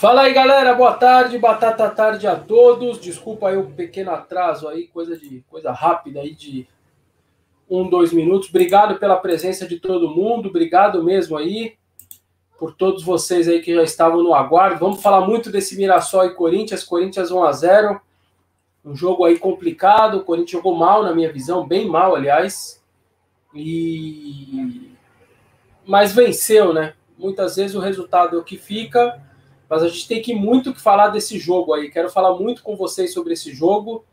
Fala aí, galera. Boa tarde, batata tarde a todos. Desculpa aí o um pequeno atraso aí, coisa de coisa rápida aí de um, dois minutos. Obrigado pela presença de todo mundo. Obrigado mesmo aí por todos vocês aí que já estavam no aguardo. Vamos falar muito desse Mirassol e Corinthians. Corinthians 1 a 0. Um jogo aí complicado. O Corinthians jogou mal na minha visão, bem mal, aliás. E mas venceu, né? Muitas vezes o resultado é o que fica mas a gente tem que muito que falar desse jogo aí. Quero falar muito com vocês sobre esse jogo,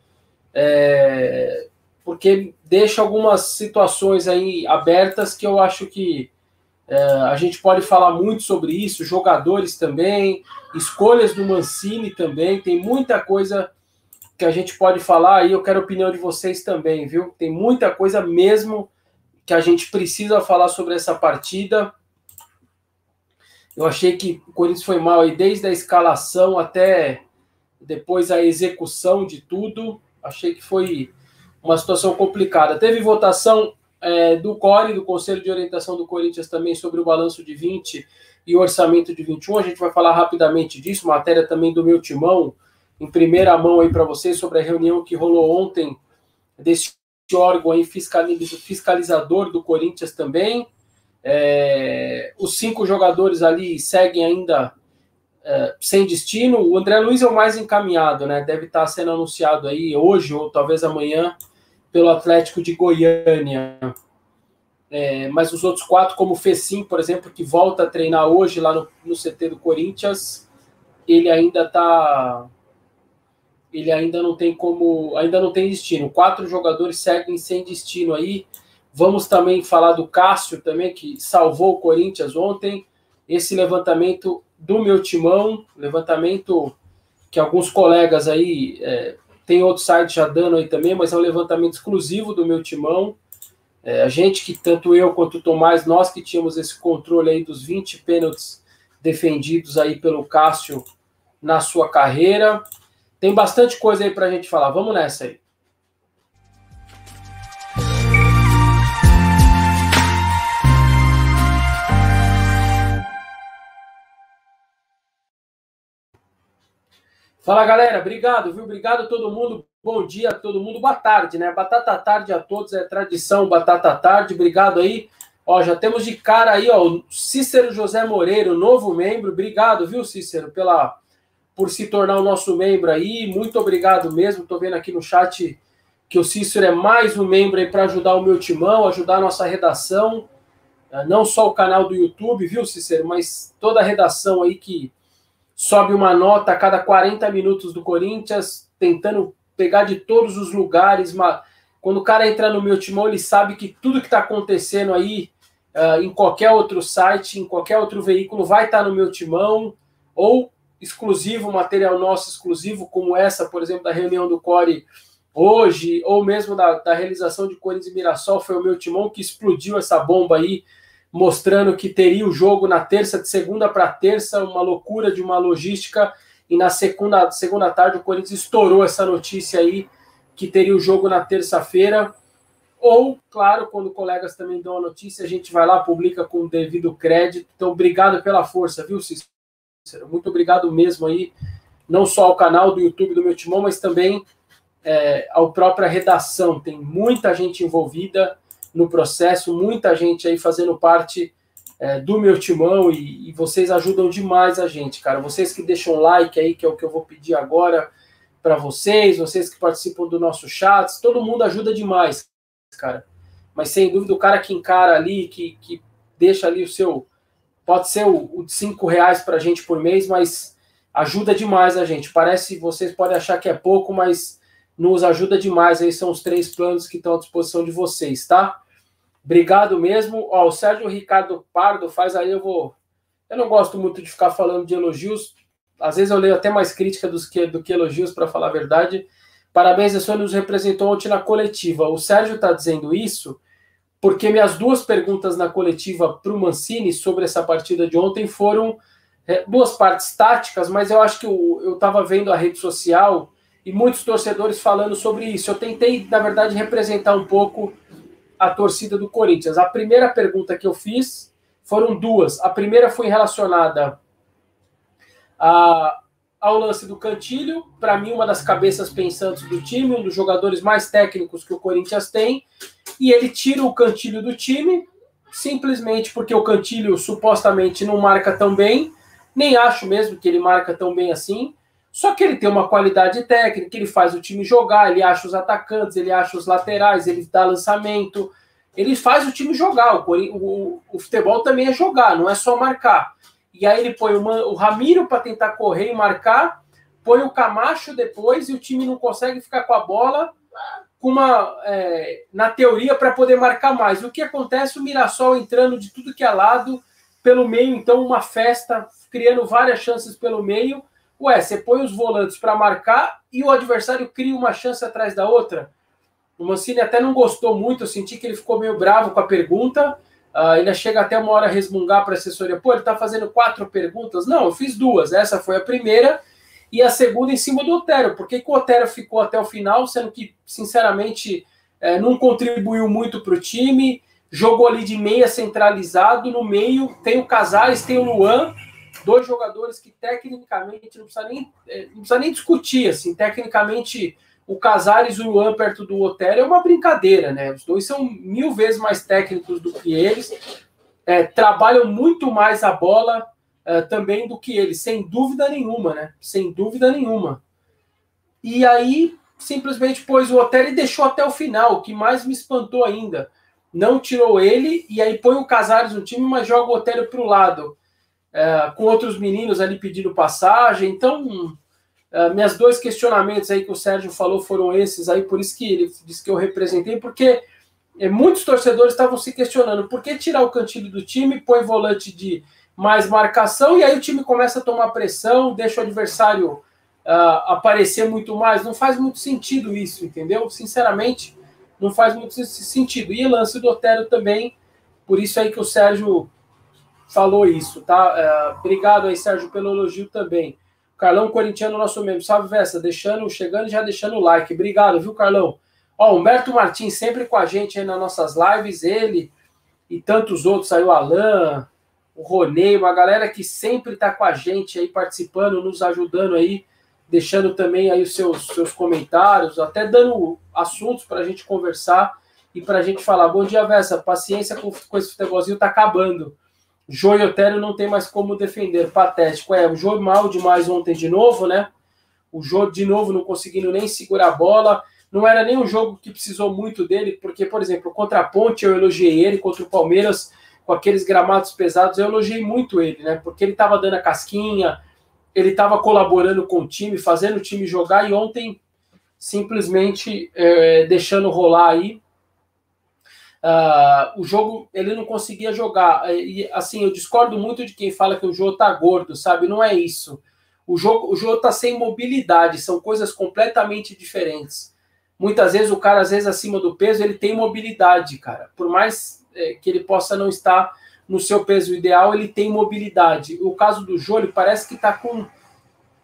é, porque deixa algumas situações aí abertas que eu acho que é, a gente pode falar muito sobre isso, jogadores também, escolhas do Mancini também, tem muita coisa que a gente pode falar e eu quero a opinião de vocês também, viu? Tem muita coisa mesmo que a gente precisa falar sobre essa partida. Eu achei que o Corinthians foi mal aí desde a escalação até depois a execução de tudo. Achei que foi uma situação complicada. Teve votação é, do CORE, do Conselho de Orientação do Corinthians, também sobre o balanço de 20 e o orçamento de 21. A gente vai falar rapidamente disso, matéria também do meu timão, em primeira mão aí para vocês, sobre a reunião que rolou ontem desse órgão aí fiscalizador do Corinthians também. É, os cinco jogadores ali seguem ainda é, sem destino. O André Luiz é o mais encaminhado, né? Deve estar sendo anunciado aí hoje ou talvez amanhã pelo Atlético de Goiânia. É, mas os outros quatro, como o Fecim, por exemplo, que volta a treinar hoje lá no, no CT do Corinthians, ele ainda está ele ainda não tem como, ainda não tem destino. Quatro jogadores seguem sem destino aí. Vamos também falar do Cássio também, que salvou o Corinthians ontem. Esse levantamento do meu timão, levantamento que alguns colegas aí, é, tem outro site já dando aí também, mas é um levantamento exclusivo do meu timão. É, a gente que, tanto eu quanto o Tomás, nós que tínhamos esse controle aí dos 20 pênaltis defendidos aí pelo Cássio na sua carreira. Tem bastante coisa aí para a gente falar. Vamos nessa aí. Fala galera, obrigado, viu? Obrigado a todo mundo. Bom dia a todo mundo. Boa tarde, né? Batata tarde a todos, é tradição, batata tarde. Obrigado aí. Ó, já temos de cara aí, ó, o Cícero José Moreira, novo membro. Obrigado, viu, Cícero, pela por se tornar o nosso membro aí. Muito obrigado mesmo. Tô vendo aqui no chat que o Cícero é mais um membro aí para ajudar o meu timão, ajudar a nossa redação. Não só o canal do YouTube, viu, Cícero, mas toda a redação aí que sobe uma nota a cada 40 minutos do Corinthians, tentando pegar de todos os lugares. Quando o cara entra no meu timão, ele sabe que tudo que está acontecendo aí uh, em qualquer outro site, em qualquer outro veículo, vai estar tá no meu timão, ou exclusivo, material nosso exclusivo, como essa, por exemplo, da reunião do Core hoje, ou mesmo da, da realização de Corinthians e Mirassol, foi o meu timão que explodiu essa bomba aí mostrando que teria o jogo na terça, de segunda para terça, uma loucura de uma logística. E na segunda, segunda tarde o Corinthians estourou essa notícia aí que teria o jogo na terça-feira. Ou, claro, quando colegas também dão a notícia, a gente vai lá, publica com o devido crédito. Então, obrigado pela força, viu, Cícero? Muito obrigado mesmo aí, não só ao canal do YouTube do meu timão, mas também é, ao própria redação. Tem muita gente envolvida no processo, muita gente aí fazendo parte é, do meu timão e, e, vocês ajudam demais a gente, cara. Vocês que deixam like aí, que é o que eu vou pedir agora para vocês, vocês que participam do nosso chat, todo mundo ajuda demais, cara. Mas sem dúvida, o cara que encara ali, que, que deixa ali o seu. Pode ser o, o cinco reais para a gente por mês, mas ajuda demais a gente. Parece, vocês podem achar que é pouco, mas nos ajuda demais. Aí são os três planos que estão à disposição de vocês, tá? Obrigado mesmo. Ó, o Sérgio Ricardo Pardo faz aí, eu vou. Eu não gosto muito de ficar falando de elogios. Às vezes eu leio até mais crítica dos que, do que elogios, para falar a verdade. Parabéns, a senhora nos representou ontem na coletiva. O Sérgio está dizendo isso porque minhas duas perguntas na coletiva para o Mancini sobre essa partida de ontem foram é, duas partes táticas, mas eu acho que eu estava vendo a rede social e muitos torcedores falando sobre isso. Eu tentei, na verdade, representar um pouco a torcida do Corinthians. A primeira pergunta que eu fiz foram duas. A primeira foi relacionada a, ao lance do Cantilho, para mim, uma das cabeças pensantes do time, um dos jogadores mais técnicos que o Corinthians tem, e ele tira o Cantilho do time, simplesmente porque o Cantilho supostamente não marca tão bem, nem acho mesmo que ele marca tão bem assim. Só que ele tem uma qualidade técnica, ele faz o time jogar, ele acha os atacantes, ele acha os laterais, ele dá lançamento, ele faz o time jogar. O, o, o futebol também é jogar, não é só marcar. E aí ele põe uma, o Ramiro para tentar correr e marcar, põe o Camacho depois e o time não consegue ficar com a bola com uma é, na teoria para poder marcar mais. O que acontece? O Mirassol entrando de tudo que é lado pelo meio, então uma festa, criando várias chances pelo meio Ué, você põe os volantes para marcar e o adversário cria uma chance atrás da outra. O Mancini até não gostou muito, eu senti que ele ficou meio bravo com a pergunta. Uh, ele chega até uma hora a resmungar para a assessoria. Pô, ele está fazendo quatro perguntas? Não, eu fiz duas. Essa foi a primeira e a segunda em cima do Otero. Por que, que o Otero ficou até o final, sendo que, sinceramente, é, não contribuiu muito para o time? Jogou ali de meia centralizado, no meio tem o Casares, tem o Luan dois jogadores que tecnicamente não precisa nem, é, não precisa nem discutir, assim, tecnicamente o Casares e o Luan perto do Otero é uma brincadeira, né? Os dois são mil vezes mais técnicos do que eles, é, trabalham muito mais a bola é, também do que eles, sem dúvida nenhuma, né? Sem dúvida nenhuma. E aí simplesmente pôs o Otero e deixou até o final, o que mais me espantou ainda. Não tirou ele e aí põe o Casares no time, mas joga o Otero para o lado é, com outros meninos ali pedindo passagem. Então, é, meus dois questionamentos aí que o Sérgio falou foram esses aí, por isso que ele disse que eu representei, porque é, muitos torcedores estavam se questionando por que tirar o cantilho do time, põe volante de mais marcação, e aí o time começa a tomar pressão, deixa o adversário uh, aparecer muito mais. Não faz muito sentido isso, entendeu? Sinceramente, não faz muito sentido. E lance do Otero também, por isso aí que o Sérgio falou isso, tá? É, obrigado aí, Sérgio, pelo elogio também. Carlão Corintiano, nosso membro. Salve, Vessa. Deixando, chegando e já deixando o like. Obrigado, viu, Carlão? Ó, Humberto Martins sempre com a gente aí nas nossas lives, ele e tantos outros aí, o Alain, o Ronei, uma galera que sempre está com a gente aí participando, nos ajudando aí, deixando também aí os seus, seus comentários, até dando assuntos para a gente conversar e para a gente falar. Bom dia, Vessa. Paciência com, com esse futebolzinho tá acabando. Jô e Otério não tem mais como defender. Patético. É, o Jô mal demais ontem de novo, né? O Jô de novo não conseguindo nem segurar a bola. Não era nem um jogo que precisou muito dele, porque, por exemplo, contra a Ponte eu elogiei ele, contra o Palmeiras, com aqueles gramados pesados, eu elogiei muito ele, né? Porque ele estava dando a casquinha, ele estava colaborando com o time, fazendo o time jogar, e ontem simplesmente é, deixando rolar aí. Uh, o jogo ele não conseguia jogar. E assim, eu discordo muito de quem fala que o jogo tá gordo, sabe? Não é isso. O jogo, o jogo tá sem mobilidade, são coisas completamente diferentes. Muitas vezes o cara, às vezes, acima do peso, ele tem mobilidade, cara. Por mais é, que ele possa não estar no seu peso ideal, ele tem mobilidade. O caso do Jô, ele parece que tá com.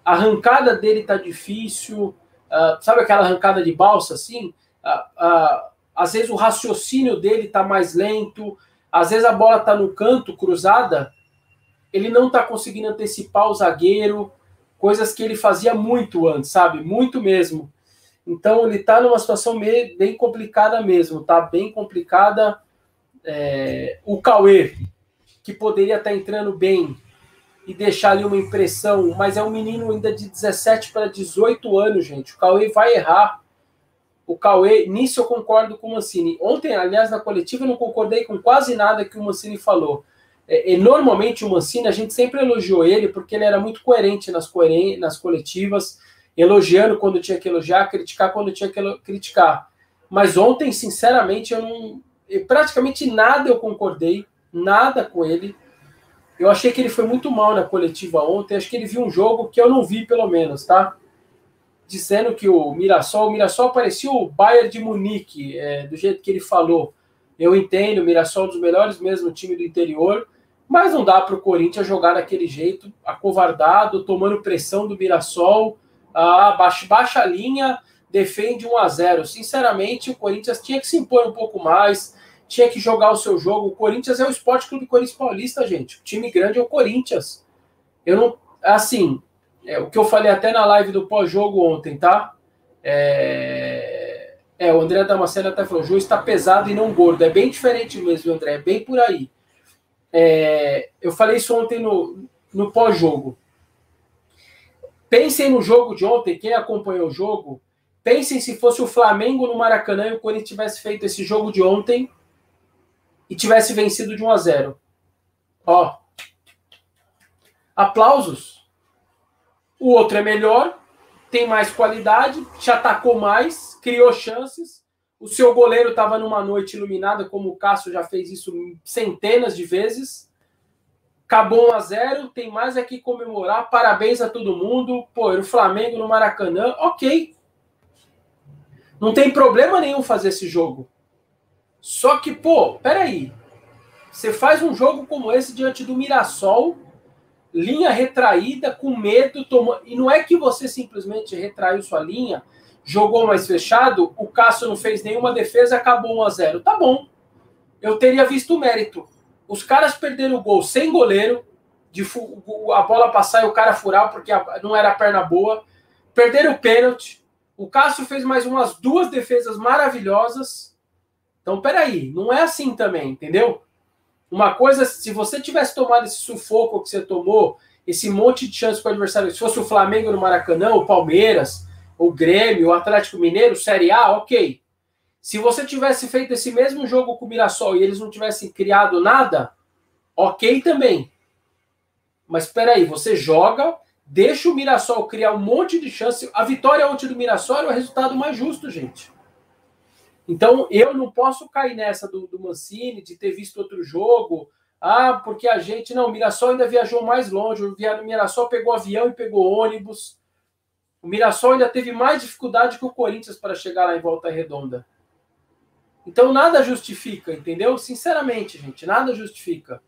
A arrancada dele tá difícil. Uh, sabe aquela arrancada de balsa assim? Uh, às vezes o raciocínio dele está mais lento, às vezes a bola está no canto, cruzada, ele não está conseguindo antecipar o zagueiro, coisas que ele fazia muito antes, sabe? Muito mesmo. Então ele está numa situação bem complicada mesmo, tá? Bem complicada. É... o Cauê, que poderia estar tá entrando bem e deixar ali uma impressão, mas é um menino ainda de 17 para 18 anos, gente. O Cauê vai errar o Cauê, nisso eu concordo com o Mancini. Ontem, aliás, na coletiva, eu não concordei com quase nada que o Mancini falou. É, e normalmente o Mancini, a gente sempre elogiou ele porque ele era muito coerente nas, coeren nas coletivas, elogiando quando tinha que elogiar, criticar quando tinha que criticar. Mas ontem, sinceramente, eu não. Praticamente nada eu concordei, nada com ele. Eu achei que ele foi muito mal na coletiva ontem. Acho que ele viu um jogo que eu não vi, pelo menos, tá? Dizendo que o Mirassol, o Mirassol parecia o Bayern de Munique, é, do jeito que ele falou. Eu entendo, o Mirassol é um dos melhores mesmo time do interior, mas não dá para o Corinthians jogar daquele jeito, acovardado, tomando pressão do Mirassol, ah, baixa, baixa a linha, defende 1 a 0 Sinceramente, o Corinthians tinha que se impor um pouco mais, tinha que jogar o seu jogo. O Corinthians é o Esporte Clube Corinthians Paulista, gente. O time grande é o Corinthians. Eu não, assim, é, o que eu falei até na live do pós-jogo ontem, tá? É, é, o André Damasceno até falou: o Jô está pesado e não gordo. É bem diferente mesmo, André, é bem por aí. É, eu falei isso ontem no, no pós-jogo. Pensem no jogo de ontem, quem acompanhou o jogo, pensem se fosse o Flamengo no Maracanã e o Corinthians tivesse feito esse jogo de ontem e tivesse vencido de 1 a 0. Ó. Aplausos. O outro é melhor, tem mais qualidade, te atacou mais, criou chances. O seu goleiro estava numa noite iluminada, como o Cássio já fez isso centenas de vezes. Acabou 1 a 0 tem mais aqui comemorar. Parabéns a todo mundo. Pô, o Flamengo no Maracanã, ok. Não tem problema nenhum fazer esse jogo. Só que, pô, peraí. Você faz um jogo como esse diante do Mirassol, linha retraída, com medo, toma... e não é que você simplesmente retraiu sua linha, jogou mais fechado, o Cássio não fez nenhuma defesa, acabou 1 a 0 Tá bom. Eu teria visto o mérito. Os caras perderam o gol sem goleiro, de a bola passar e o cara furar porque não era perna boa. Perderam o pênalti. O Cássio fez mais umas duas defesas maravilhosas. Então, peraí, não é assim também, entendeu? Uma coisa, se você tivesse tomado esse sufoco que você tomou, esse monte de chance com o adversário, se fosse o Flamengo no Maracanã, o Palmeiras, o Grêmio, o Atlético Mineiro, Série A, ok. Se você tivesse feito esse mesmo jogo com o Mirassol e eles não tivessem criado nada, ok também. Mas espera aí, você joga, deixa o Mirassol criar um monte de chance. A vitória ontem do Mirassol é o resultado mais justo, gente. Então, eu não posso cair nessa do, do Mancini, de ter visto outro jogo. Ah, porque a gente. Não, o Mirassol ainda viajou mais longe. O Mirassol pegou avião e pegou ônibus. O Mirassol ainda teve mais dificuldade que o Corinthians para chegar lá em Volta Redonda. Então, nada justifica, entendeu? Sinceramente, gente, nada justifica.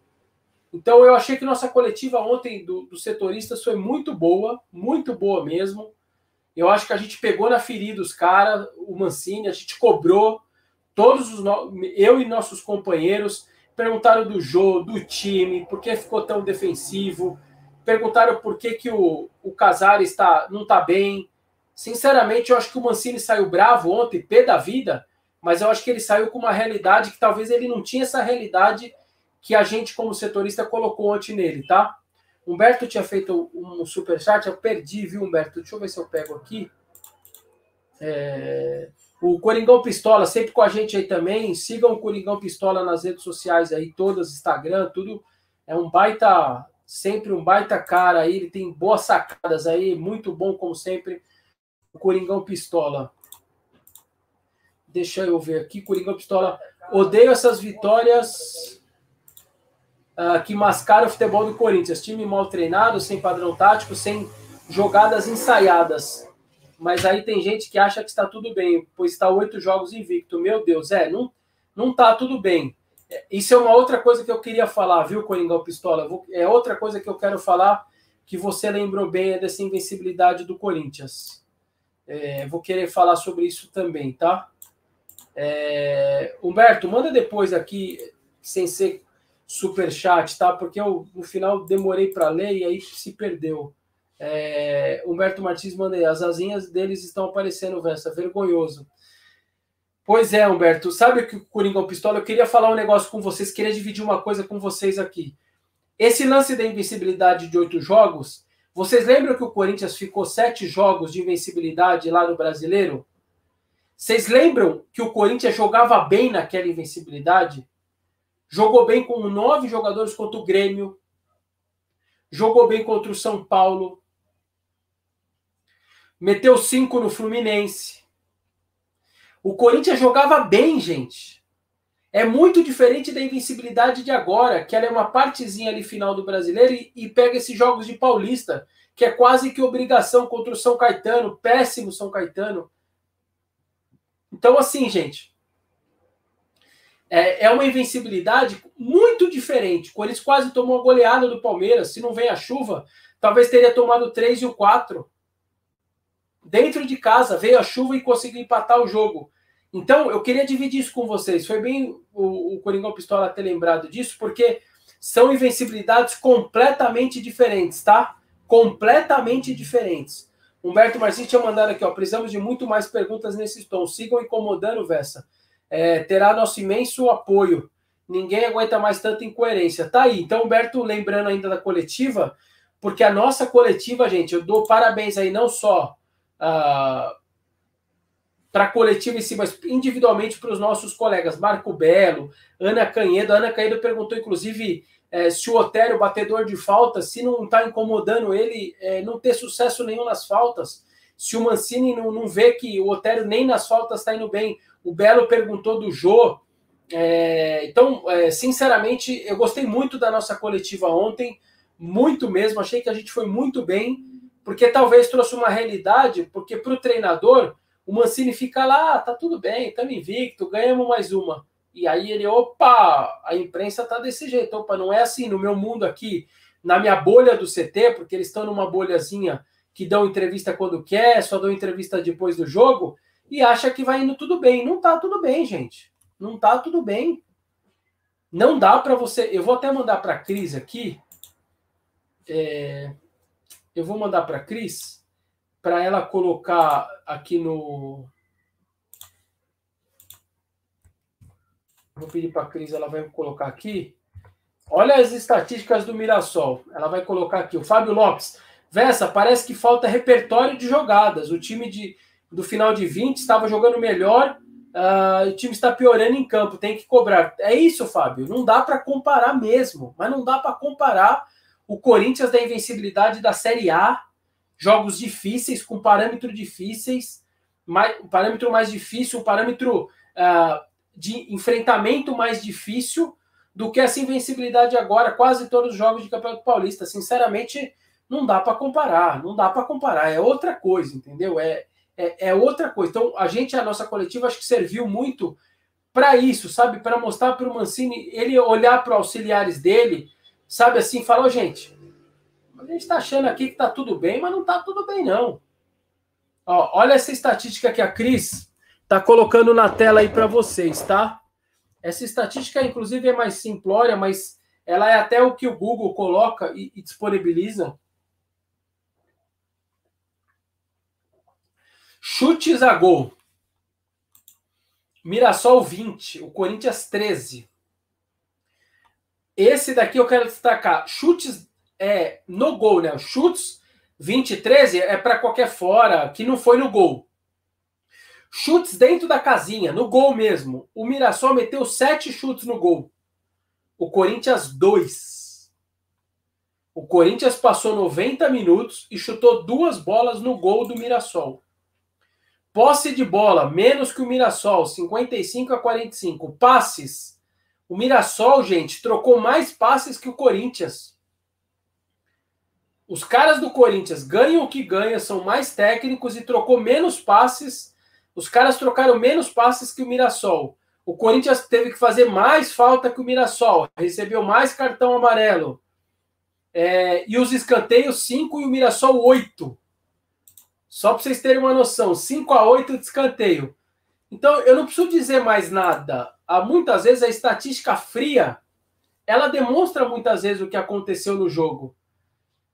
Então, eu achei que nossa coletiva ontem do, dos setoristas foi muito boa, muito boa mesmo. Eu acho que a gente pegou na ferida os caras, o Mancini, a gente cobrou. Todos os eu e nossos companheiros perguntaram do jogo, do time, por que ficou tão defensivo, perguntaram por que, que o, o Casares está, não está bem. Sinceramente, eu acho que o Mancini saiu bravo ontem, pé da vida, mas eu acho que ele saiu com uma realidade que talvez ele não tinha essa realidade que a gente, como setorista, colocou ontem nele, tá? Humberto tinha feito um superchat, eu perdi, viu, Humberto? Deixa eu ver se eu pego aqui. É... O Coringão Pistola, sempre com a gente aí também. Sigam o Coringão Pistola nas redes sociais aí, todas, Instagram, tudo. É um baita, sempre um baita cara aí. Ele tem boas sacadas aí, muito bom, como sempre. O Coringão Pistola. Deixa eu ver aqui, Coringão Pistola. Odeio essas vitórias uh, que mascara o futebol do Corinthians. Time mal treinado, sem padrão tático, sem jogadas ensaiadas. Mas aí tem gente que acha que está tudo bem, pois está oito jogos invicto. Meu Deus, é, não, não tá tudo bem. Isso é uma outra coisa que eu queria falar, viu, Coringão Pistola? É outra coisa que eu quero falar que você lembrou bem é dessa invencibilidade do Corinthians. É, vou querer falar sobre isso também, tá? É, Humberto, manda depois aqui, sem ser super chat, tá? Porque eu no final demorei para ler e aí se perdeu. É, Humberto Martins manda aí, as asinhas deles estão aparecendo, Versa, vergonhoso. Pois é, Humberto, sabe que o Coringão Pistola? Eu queria falar um negócio com vocês, queria dividir uma coisa com vocês aqui. Esse lance da invencibilidade de oito jogos, vocês lembram que o Corinthians ficou sete jogos de invencibilidade lá no Brasileiro? Vocês lembram que o Corinthians jogava bem naquela invencibilidade? Jogou bem com nove jogadores contra o Grêmio. Jogou bem contra o São Paulo. Meteu cinco no Fluminense. O Corinthians jogava bem, gente. É muito diferente da invencibilidade de agora, que ela é uma partezinha ali final do brasileiro e, e pega esses jogos de paulista, que é quase que obrigação contra o São Caetano, péssimo São Caetano. Então, assim, gente, é, é uma invencibilidade muito diferente. O Corinthians quase tomou a goleada do Palmeiras. Se não vem a chuva, talvez teria tomado 3 e o 4. Dentro de casa, veio a chuva e conseguiu empatar o jogo. Então, eu queria dividir isso com vocês. Foi bem o, o Coringão Pistola ter lembrado disso, porque são invencibilidades completamente diferentes, tá? completamente diferentes. Humberto Martins tinha mandado aqui, ó, precisamos de muito mais perguntas nesse tom. Sigam incomodando, Vessa. É, terá nosso imenso apoio. Ninguém aguenta mais tanta incoerência. Tá aí. Então, Humberto, lembrando ainda da coletiva, porque a nossa coletiva, gente, eu dou parabéns aí não só uh, para a coletiva em si, mas individualmente para os nossos colegas. Marco Belo, Ana Canhedo. A Ana Canhedo perguntou, inclusive, é, se o Otério, batedor de faltas, se não está incomodando ele, é, não ter sucesso nenhum nas faltas. Se o Mancini não, não vê que o Otério nem nas faltas está indo bem. O Belo perguntou do Jô. É, então, é, sinceramente, eu gostei muito da nossa coletiva ontem, muito mesmo. Achei que a gente foi muito bem, porque talvez trouxe uma realidade, porque para o treinador, o Mancini fica lá, ah, tá tudo bem, estamos invicto, ganhamos mais uma. E aí ele, opa, a imprensa tá desse jeito. Opa, não é assim no meu mundo aqui, na minha bolha do CT, porque eles estão numa bolhazinha que dão entrevista quando quer, só dão entrevista depois do jogo, e acha que vai indo tudo bem. Não tá tudo bem, gente. Não tá tudo bem. Não dá para você. Eu vou até mandar para a Cris aqui. É... Eu vou mandar para a Cris para ela colocar aqui no, Vou pedir para a Cris, ela vai colocar aqui. Olha as estatísticas do Mirassol. Ela vai colocar aqui. O Fábio Lopes. Vessa, parece que falta repertório de jogadas. O time de, do final de 20 estava jogando melhor. Uh, o time está piorando em campo. Tem que cobrar. É isso, Fábio. Não dá para comparar mesmo. Mas não dá para comparar o Corinthians da invencibilidade da Série A. Jogos difíceis, com parâmetro difíceis. Mais, um parâmetro mais difícil, um parâmetro. Uh, de enfrentamento mais difícil do que essa invencibilidade agora, quase todos os jogos de Campeonato Paulista. Sinceramente, não dá para comparar, não dá para comparar, é outra coisa, entendeu? É, é, é, outra coisa. Então, a gente, a nossa coletiva, acho que serviu muito para isso, sabe? Para mostrar para o Mancini, ele olhar para os auxiliares dele, sabe assim, falou, gente, a gente está achando aqui que está tudo bem, mas não está tudo bem, não. Ó, olha essa estatística que a Cris tá colocando na tela aí para vocês, tá? Essa estatística, inclusive, é mais simplória, mas ela é até o que o Google coloca e, e disponibiliza. Chutes a gol. Mirassol 20, o Corinthians 13. Esse daqui eu quero destacar. Chutes é no gol, né? Chutes 20 13 é para qualquer fora que não foi no gol. Chutes dentro da casinha, no gol mesmo. O Mirassol meteu sete chutes no gol. O Corinthians, dois. O Corinthians passou 90 minutos e chutou duas bolas no gol do Mirassol. Posse de bola, menos que o Mirassol, 55 a 45. Passes. O Mirassol, gente, trocou mais passes que o Corinthians. Os caras do Corinthians ganham o que ganham, são mais técnicos e trocou menos passes os caras trocaram menos passes que o Mirassol. O Corinthians teve que fazer mais falta que o Mirassol, recebeu mais cartão amarelo. É, e os escanteios 5 e o Mirassol 8. Só para vocês terem uma noção, 5 a 8 de escanteio. Então, eu não preciso dizer mais nada. Há muitas vezes a estatística fria, ela demonstra muitas vezes o que aconteceu no jogo.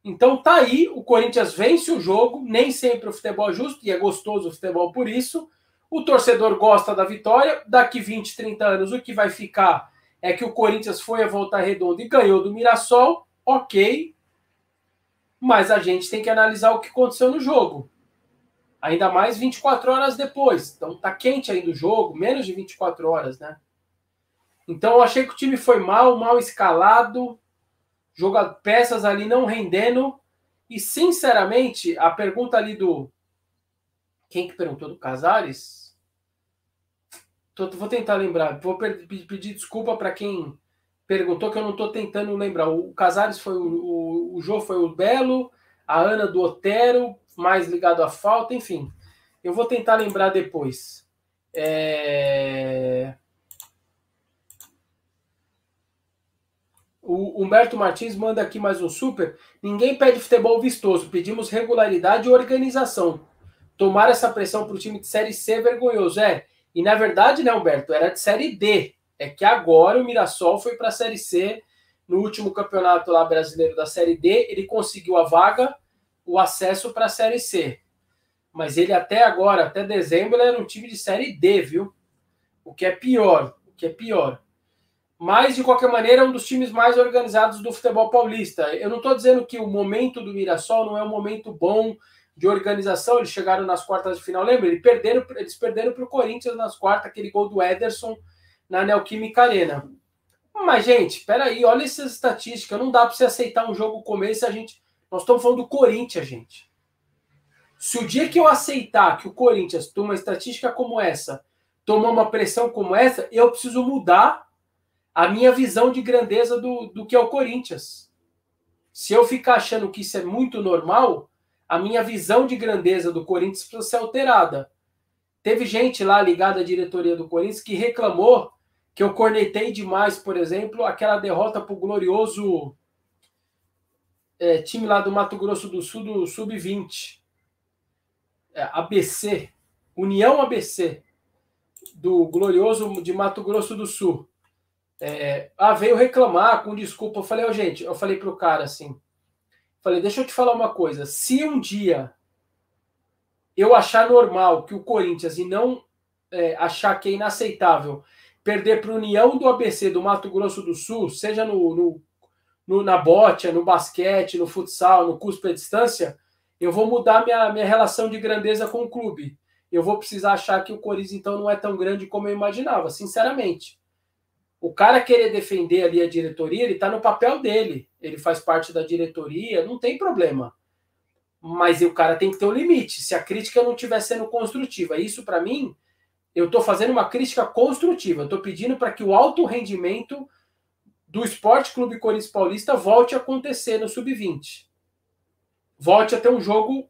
Então tá aí, o Corinthians vence o jogo, nem sempre o futebol é justo, e é gostoso o futebol por isso. O torcedor gosta da vitória. Daqui 20, 30 anos, o que vai ficar é que o Corinthians foi a volta redonda e ganhou do Mirassol, ok. Mas a gente tem que analisar o que aconteceu no jogo. Ainda mais 24 horas depois. Então tá quente ainda o jogo, menos de 24 horas, né? Então eu achei que o time foi mal, mal escalado joga peças ali não rendendo. E, sinceramente, a pergunta ali do. Quem que perguntou? Do Casares? Vou tentar lembrar. Vou pedir desculpa para quem perguntou, que eu não estou tentando lembrar. O Casares foi o, o, o Jô foi o Belo, a Ana do Otero, mais ligado à falta, enfim. Eu vou tentar lembrar depois. É... O Humberto Martins manda aqui mais um super. Ninguém pede futebol vistoso, pedimos regularidade e organização. Tomar essa pressão para o time de Série C é vergonhoso. É, e na verdade, né, Humberto, era de Série D. É que agora o Mirassol foi para a Série C no último campeonato lá brasileiro da Série D. Ele conseguiu a vaga o acesso para a Série C. Mas ele até agora, até dezembro, era um time de Série D, viu? O que é pior, o que é pior. Mas, de qualquer maneira, é um dos times mais organizados do futebol paulista. Eu não estou dizendo que o momento do Mirassol não é um momento bom de organização. Eles chegaram nas quartas de final, lembra? Eles perderam, eles perderam para o Corinthians nas quartas, aquele gol do Ederson na Neoquímica Arena. Mas, gente, peraí, olha essas estatísticas. Não dá para você aceitar um jogo começo a gente. Nós estamos falando do Corinthians, gente. Se o dia que eu aceitar que o Corinthians toma uma estatística como essa, toma uma pressão como essa, eu preciso mudar a minha visão de grandeza do, do que é o Corinthians. Se eu ficar achando que isso é muito normal, a minha visão de grandeza do Corinthians precisa ser alterada. Teve gente lá ligada à diretoria do Corinthians que reclamou que eu cornetei demais, por exemplo, aquela derrota para o glorioso é, time lá do Mato Grosso do Sul, do Sub-20. É, ABC, União ABC, do glorioso de Mato Grosso do Sul. É, ah, veio reclamar com desculpa. Eu falei, oh, gente, eu falei pro cara assim, falei, deixa eu te falar uma coisa. Se um dia eu achar normal que o Corinthians e não é, achar que é inaceitável perder para União do ABC do Mato Grosso do Sul, seja no, no, no, na bote, no basquete, no futsal, no cuspe à distância, eu vou mudar minha, minha relação de grandeza com o clube. Eu vou precisar achar que o Corinthians, então, não é tão grande como eu imaginava, sinceramente. O cara querer defender ali a diretoria, ele está no papel dele. Ele faz parte da diretoria, não tem problema. Mas o cara tem que ter um limite. Se a crítica não estiver sendo construtiva, isso para mim eu estou fazendo uma crítica construtiva. Estou pedindo para que o alto rendimento do Esporte Clube Corinthians Paulista volte a acontecer no Sub-20. Volte a ter um jogo.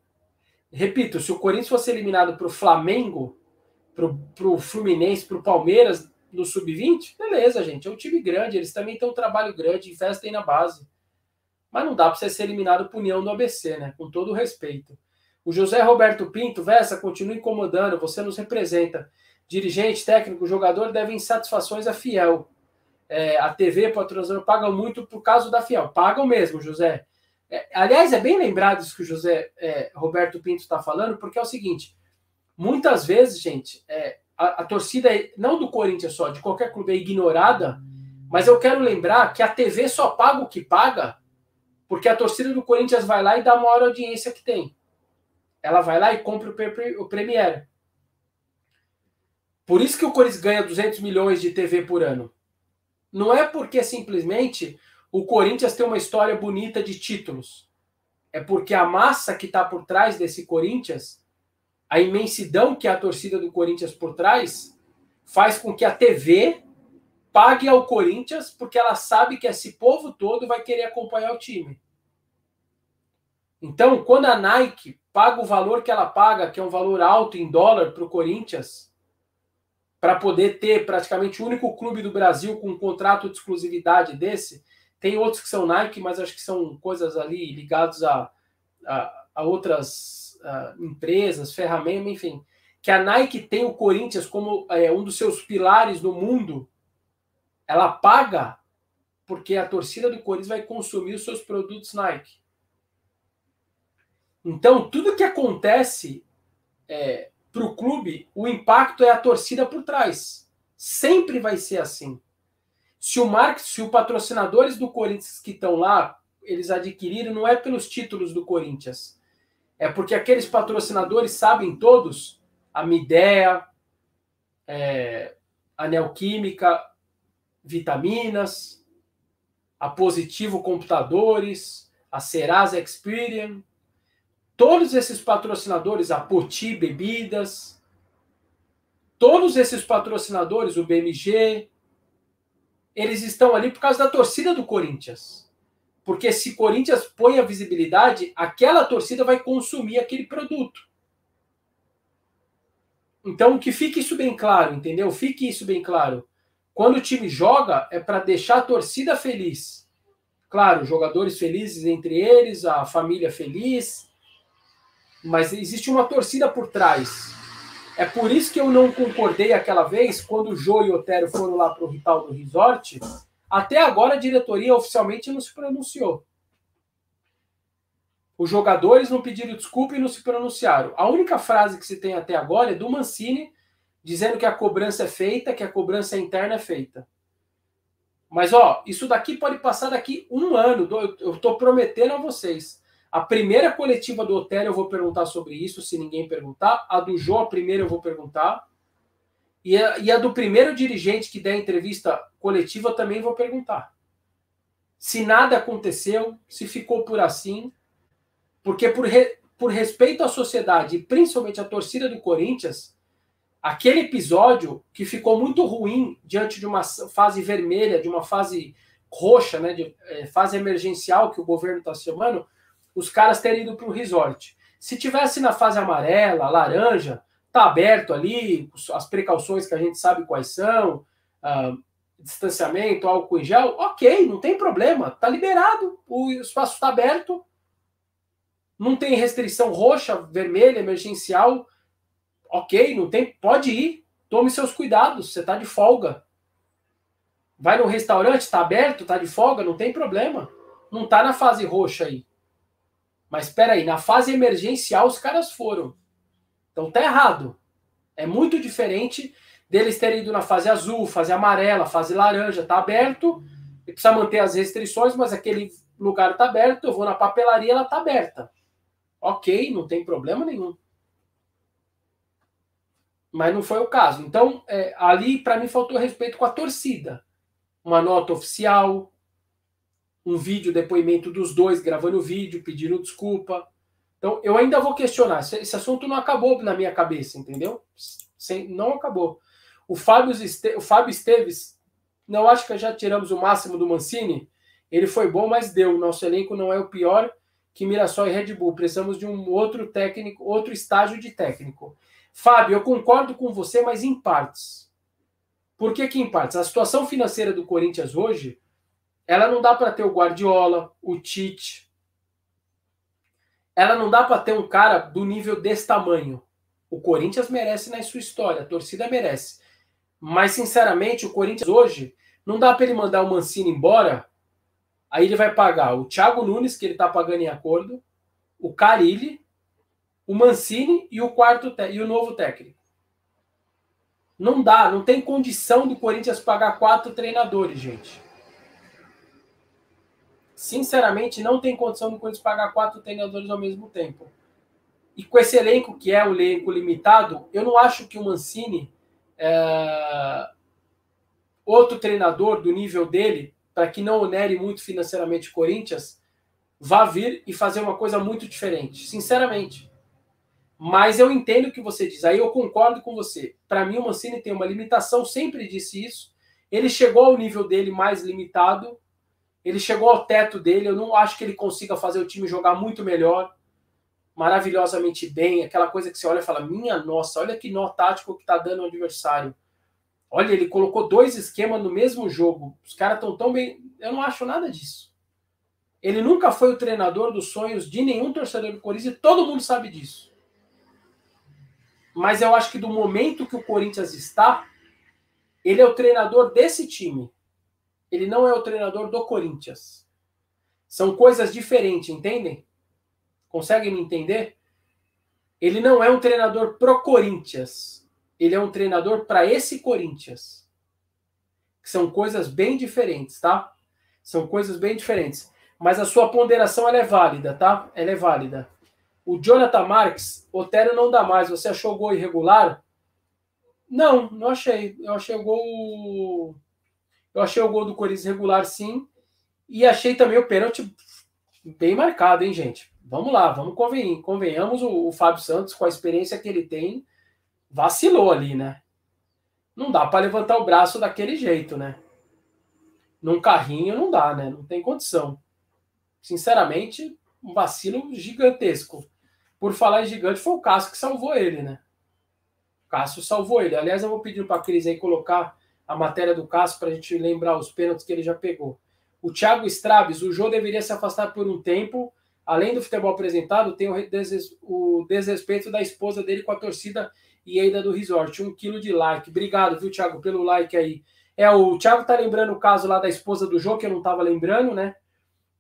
Repito, se o Corinthians fosse eliminado para o Flamengo, para o Fluminense, para o Palmeiras no Sub-20, beleza, gente. É um time grande, eles também têm um trabalho grande, investem na base. Mas não dá para você ser eliminado por União no ABC, né? Com todo o respeito. O José Roberto Pinto, Vessa, continua incomodando, você nos representa dirigente, técnico, jogador devem satisfações a Fiel. É, a TV, patrocinador, pagam muito por causa da Fiel. Pagam mesmo, José. É, aliás, é bem lembrado isso que o José é, Roberto Pinto está falando, porque é o seguinte: muitas vezes, gente, é, a, a, torcida, não do Corinthians só, de qualquer clube é ignorada, mas eu quero lembrar que a TV só paga o que paga porque a torcida do Corinthians vai lá e dá a maior audiência que tem. Ela vai lá e compra o, o Premier. Por isso que o Corinthians ganha 200 milhões de TV por ano. Não é porque simplesmente o Corinthians tem uma história bonita de títulos. É porque a massa que está por trás desse Corinthians, a imensidão que é a torcida do Corinthians por trás, faz com que a TV pague ao Corinthians, porque ela sabe que esse povo todo vai querer acompanhar o time. Então, quando a Nike paga o valor que ela paga, que é um valor alto em dólar para o Corinthians, para poder ter praticamente o único clube do Brasil com um contrato de exclusividade desse. Tem outros que são Nike, mas acho que são coisas ali ligadas a, a, a outras a, empresas, ferramentas, enfim. Que a Nike tem o Corinthians como é, um dos seus pilares no mundo, ela paga porque a torcida do Corinthians vai consumir os seus produtos Nike. Então, tudo que acontece é, para o clube, o impacto é a torcida por trás. Sempre vai ser assim. Se o marketing, se os patrocinadores do Corinthians que estão lá, eles adquiriram, não é pelos títulos do Corinthians. É porque aqueles patrocinadores sabem todos, a Midea, é, a Neoquímica, Vitaminas, a Positivo Computadores, a Serasa Experian, todos esses patrocinadores, a Poti Bebidas, todos esses patrocinadores, o BMG, eles estão ali por causa da torcida do Corinthians. Porque se Corinthians põe a visibilidade, aquela torcida vai consumir aquele produto. Então, que fique isso bem claro, entendeu? Fique isso bem claro. Quando o time joga, é para deixar a torcida feliz. Claro, jogadores felizes entre eles, a família feliz, mas existe uma torcida por trás. É por isso que eu não concordei aquela vez, quando o Jô e o Otero foram lá para o Rital do Resort. Até agora a diretoria oficialmente não se pronunciou. Os jogadores não pediram desculpa e não se pronunciaram. A única frase que se tem até agora é do Mancini dizendo que a cobrança é feita, que a cobrança interna é feita. Mas ó, isso daqui pode passar daqui um ano. Eu estou prometendo a vocês. A primeira coletiva do hotel eu vou perguntar sobre isso, se ninguém perguntar. A do Jô, a primeira eu vou perguntar. E a, e a do primeiro dirigente que der entrevista coletiva eu também vou perguntar. Se nada aconteceu, se ficou por assim, porque por, re, por respeito à sociedade e principalmente à torcida do Corinthians, aquele episódio que ficou muito ruim diante de uma fase vermelha, de uma fase roxa, né, de é, fase emergencial que o governo está chamando, os caras terem ido para o resort. Se tivesse na fase amarela, laranja, tá aberto ali, as precauções que a gente sabe quais são, distanciamento, álcool em gel, ok, não tem problema, tá liberado, o espaço está aberto, não tem restrição roxa, vermelha, emergencial, ok, não tem, pode ir, tome seus cuidados, você tá de folga. Vai no restaurante, tá aberto, tá de folga, não tem problema. Não tá na fase roxa aí. Mas espera aí, na fase emergencial os caras foram. Então tá errado. É muito diferente deles terem ido na fase azul, fase amarela, fase laranja, tá aberto. E precisa manter as restrições, mas aquele lugar tá aberto, eu vou na papelaria, ela tá aberta. Ok, não tem problema nenhum. Mas não foi o caso. Então, é, ali, para mim, faltou respeito com a torcida. Uma nota oficial, um vídeo, depoimento dos dois gravando o vídeo, pedindo desculpa. Então, eu ainda vou questionar. Esse assunto não acabou na minha cabeça, entendeu? Sem, não acabou. O Fábio, Este, o Fábio Esteves, não acho que já tiramos o máximo do Mancini. Ele foi bom, mas deu. Nosso elenco não é o pior que Mirassol e Red Bull. Precisamos de um outro técnico, outro estágio de técnico. Fábio, eu concordo com você, mas em partes. Por que, que em partes? A situação financeira do Corinthians hoje ela não dá para ter o Guardiola, o Tite. Ela não dá para ter um cara do nível desse tamanho. O Corinthians merece na sua história, a torcida merece. Mas, sinceramente, o Corinthians hoje não dá para ele mandar o Mancini embora. Aí ele vai pagar o Thiago Nunes, que ele está pagando em acordo, o Carilli, o Mancini e o quarto e o novo técnico. Não dá, não tem condição do Corinthians pagar quatro treinadores, gente sinceramente, não tem condição do Corinthians pagar quatro treinadores ao mesmo tempo. E com esse elenco, que é um elenco limitado, eu não acho que o Mancini, é... outro treinador do nível dele, para que não onere muito financeiramente o Corinthians, vá vir e fazer uma coisa muito diferente, sinceramente. Mas eu entendo o que você diz, aí eu concordo com você. Para mim, o Mancini tem uma limitação, sempre disse isso. Ele chegou ao nível dele mais limitado, ele chegou ao teto dele. Eu não acho que ele consiga fazer o time jogar muito melhor, maravilhosamente bem. Aquela coisa que você olha e fala: Minha nossa, olha que nó tático que tá dando o adversário. Olha, ele colocou dois esquemas no mesmo jogo. Os caras estão tão bem. Eu não acho nada disso. Ele nunca foi o treinador dos sonhos de nenhum torcedor do Corinthians e todo mundo sabe disso. Mas eu acho que do momento que o Corinthians está, ele é o treinador desse time ele não é o treinador do Corinthians. São coisas diferentes, entendem? Conseguem me entender? Ele não é um treinador pro Corinthians. Ele é um treinador para esse Corinthians. São coisas bem diferentes, tá? São coisas bem diferentes. Mas a sua ponderação ela é válida, tá? Ela é válida. O Jonathan Marques, Otero não dá mais. Você achou gol irregular? Não, não achei. Eu achei o gol eu achei o gol do Corinthians regular, sim. E achei também o pênalti bem marcado, hein, gente? Vamos lá, vamos conven convenhamos. O, o Fábio Santos, com a experiência que ele tem, vacilou ali, né? Não dá para levantar o braço daquele jeito, né? Num carrinho não dá, né? Não tem condição. Sinceramente, um vacilo gigantesco. Por falar em gigante, foi o Cássio que salvou ele, né? O Cássio salvou ele. Aliás, eu vou pedir para a Cris aí colocar a matéria do Cássio para a gente lembrar os pênaltis que ele já pegou. O Thiago Straves, o Jô deveria se afastar por um tempo. Além do futebol apresentado, tem o, desrespeito da esposa dele com a torcida e ainda do resort. Um quilo de like. Obrigado, viu, Thiago, pelo like aí. É, o Thiago tá lembrando o caso lá da esposa do Jô, que eu não estava lembrando, né?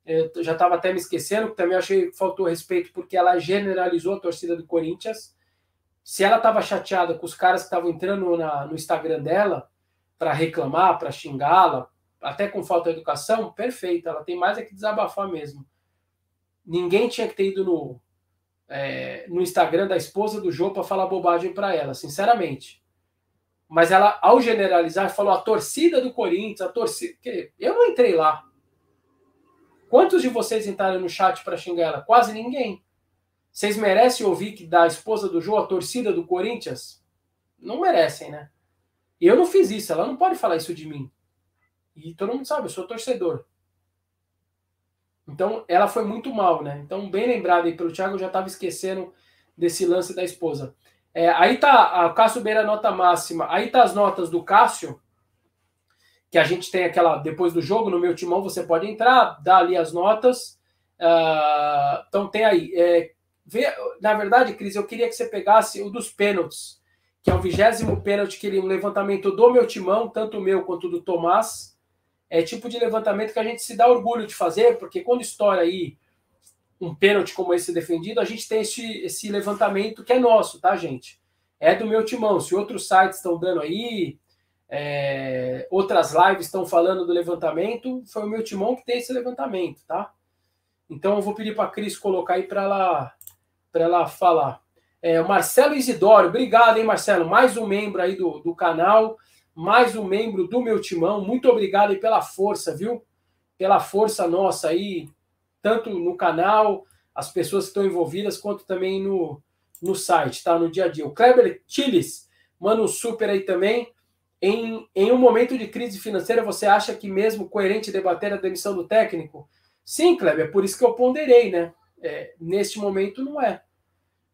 Eu já estava até me esquecendo, também achei que faltou respeito porque ela generalizou a torcida do Corinthians. Se ela estava chateada com os caras que estavam entrando na, no Instagram dela para reclamar, para xingá-la, até com falta de educação, perfeito. Ela tem mais é que desabafar mesmo. Ninguém tinha que ter ido no, é, no Instagram da esposa do Jô para falar bobagem para ela, sinceramente. Mas ela, ao generalizar, falou a torcida do Corinthians, a torcida. Eu não entrei lá. Quantos de vocês entraram no chat para xingar ela? Quase ninguém. Vocês merecem ouvir que da esposa do João a torcida do Corinthians? Não merecem, né? Eu não fiz isso, ela não pode falar isso de mim. E todo mundo sabe, eu sou torcedor. Então, ela foi muito mal, né? Então, bem lembrado aí pelo Thiago, eu já estava esquecendo desse lance da esposa. É, aí tá, a Cássio Beira nota máxima. Aí tá as notas do Cássio que a gente tem aquela, depois do jogo, no meu timão, você pode entrar, dar ali as notas. Uh, então tem aí. É, vê, na verdade, Cris, eu queria que você pegasse o dos pênaltis, que é o vigésimo pênalti, que ele, um levantamento do meu timão, tanto o meu quanto do Tomás. É tipo de levantamento que a gente se dá orgulho de fazer, porque quando estoura aí um pênalti como esse defendido, a gente tem esse, esse levantamento que é nosso, tá, gente? É do meu timão. Se outros sites estão dando aí, é, outras lives estão falando do levantamento, foi o meu timão que tem esse levantamento, tá? Então eu vou pedir para a Cris colocar aí para ela, ela falar. É, o Marcelo Isidoro, obrigado, hein, Marcelo? Mais um membro aí do, do canal, mais um membro do meu timão. Muito obrigado aí pela força, viu? Pela força nossa aí, tanto no canal, as pessoas que estão envolvidas, quanto também no, no site, tá? No dia a dia. O Kleber Chiles, manda um super aí também. Em, em um momento de crise financeira, você acha que mesmo coerente debater a demissão do técnico? Sim, Kleber, é por isso que eu ponderei, né? É, neste momento não é.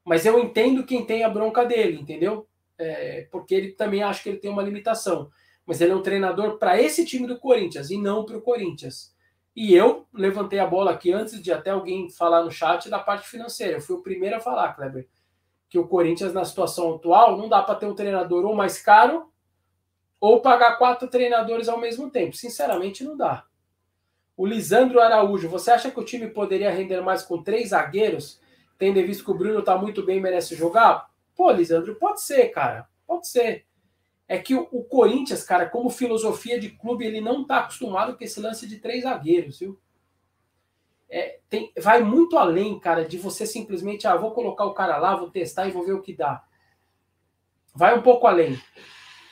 Mas eu entendo quem tem a bronca dele, entendeu? É, porque ele também acha que ele tem uma limitação. Mas ele é um treinador para esse time do Corinthians e não para o Corinthians. E eu levantei a bola aqui antes de até alguém falar no chat da parte financeira. Eu fui o primeiro a falar, Kleber, que o Corinthians, na situação atual, não dá para ter um treinador ou mais caro ou pagar quatro treinadores ao mesmo tempo. Sinceramente, não dá. O Lisandro Araújo, você acha que o time poderia render mais com três zagueiros, tendo visto que o Bruno está muito bem merece jogar? Pô, Lisandro, pode ser, cara. Pode ser. É que o, o Corinthians, cara, como filosofia de clube, ele não está acostumado com esse lance de três zagueiros, viu? É, tem, vai muito além, cara, de você simplesmente, ah, vou colocar o cara lá, vou testar e vou ver o que dá. Vai um pouco além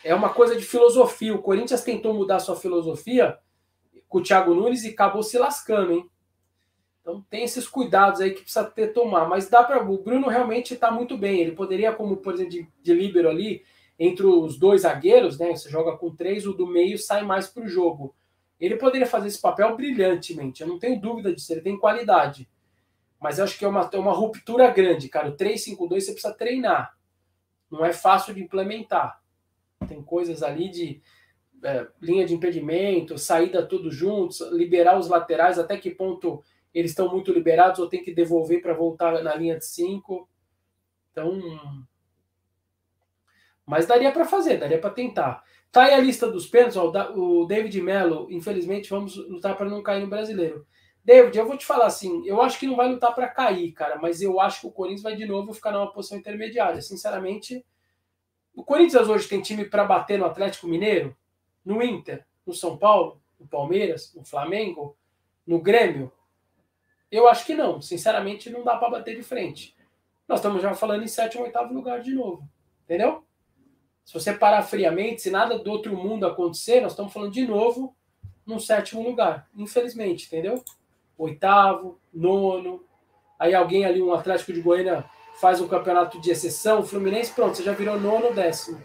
é uma coisa de filosofia. O Corinthians tentou mudar sua filosofia com o Thiago Nunes e acabou se lascando, hein? Então tem esses cuidados aí que precisa ter tomar. Mas dá para o Bruno realmente está muito bem. Ele poderia, como por exemplo, de, de líbero ali, entre os dois zagueiros, né? Você joga com três, o do meio sai mais para o jogo. Ele poderia fazer esse papel brilhantemente. Eu não tenho dúvida disso. Ele tem qualidade. Mas eu acho que é uma, é uma ruptura grande, cara. O 3-5-2 você precisa treinar. Não é fácil de implementar. Tem coisas ali de é, linha de impedimento, saída tudo juntos, liberar os laterais, até que ponto eles estão muito liberados ou tem que devolver para voltar na linha de cinco. Então. Mas daria para fazer, daria para tentar. Tá aí a lista dos pênaltis, o David Mello, infelizmente, vamos lutar para não cair no brasileiro. David, eu vou te falar assim, eu acho que não vai lutar para cair, cara, mas eu acho que o Corinthians vai de novo ficar numa posição intermediária. Sinceramente, o Corinthians hoje tem time para bater no Atlético Mineiro, no Inter, no São Paulo, no Palmeiras, no Flamengo, no Grêmio? Eu acho que não. Sinceramente, não dá para bater de frente. Nós estamos já falando em sétimo, oitavo lugar de novo. Entendeu? Se você parar friamente, se nada do outro mundo acontecer, nós estamos falando de novo num sétimo lugar. Infelizmente, entendeu? Oitavo, nono. Aí alguém ali, um Atlético de Goiânia faz um campeonato de exceção, o Fluminense, pronto, você já virou nono ou décimo.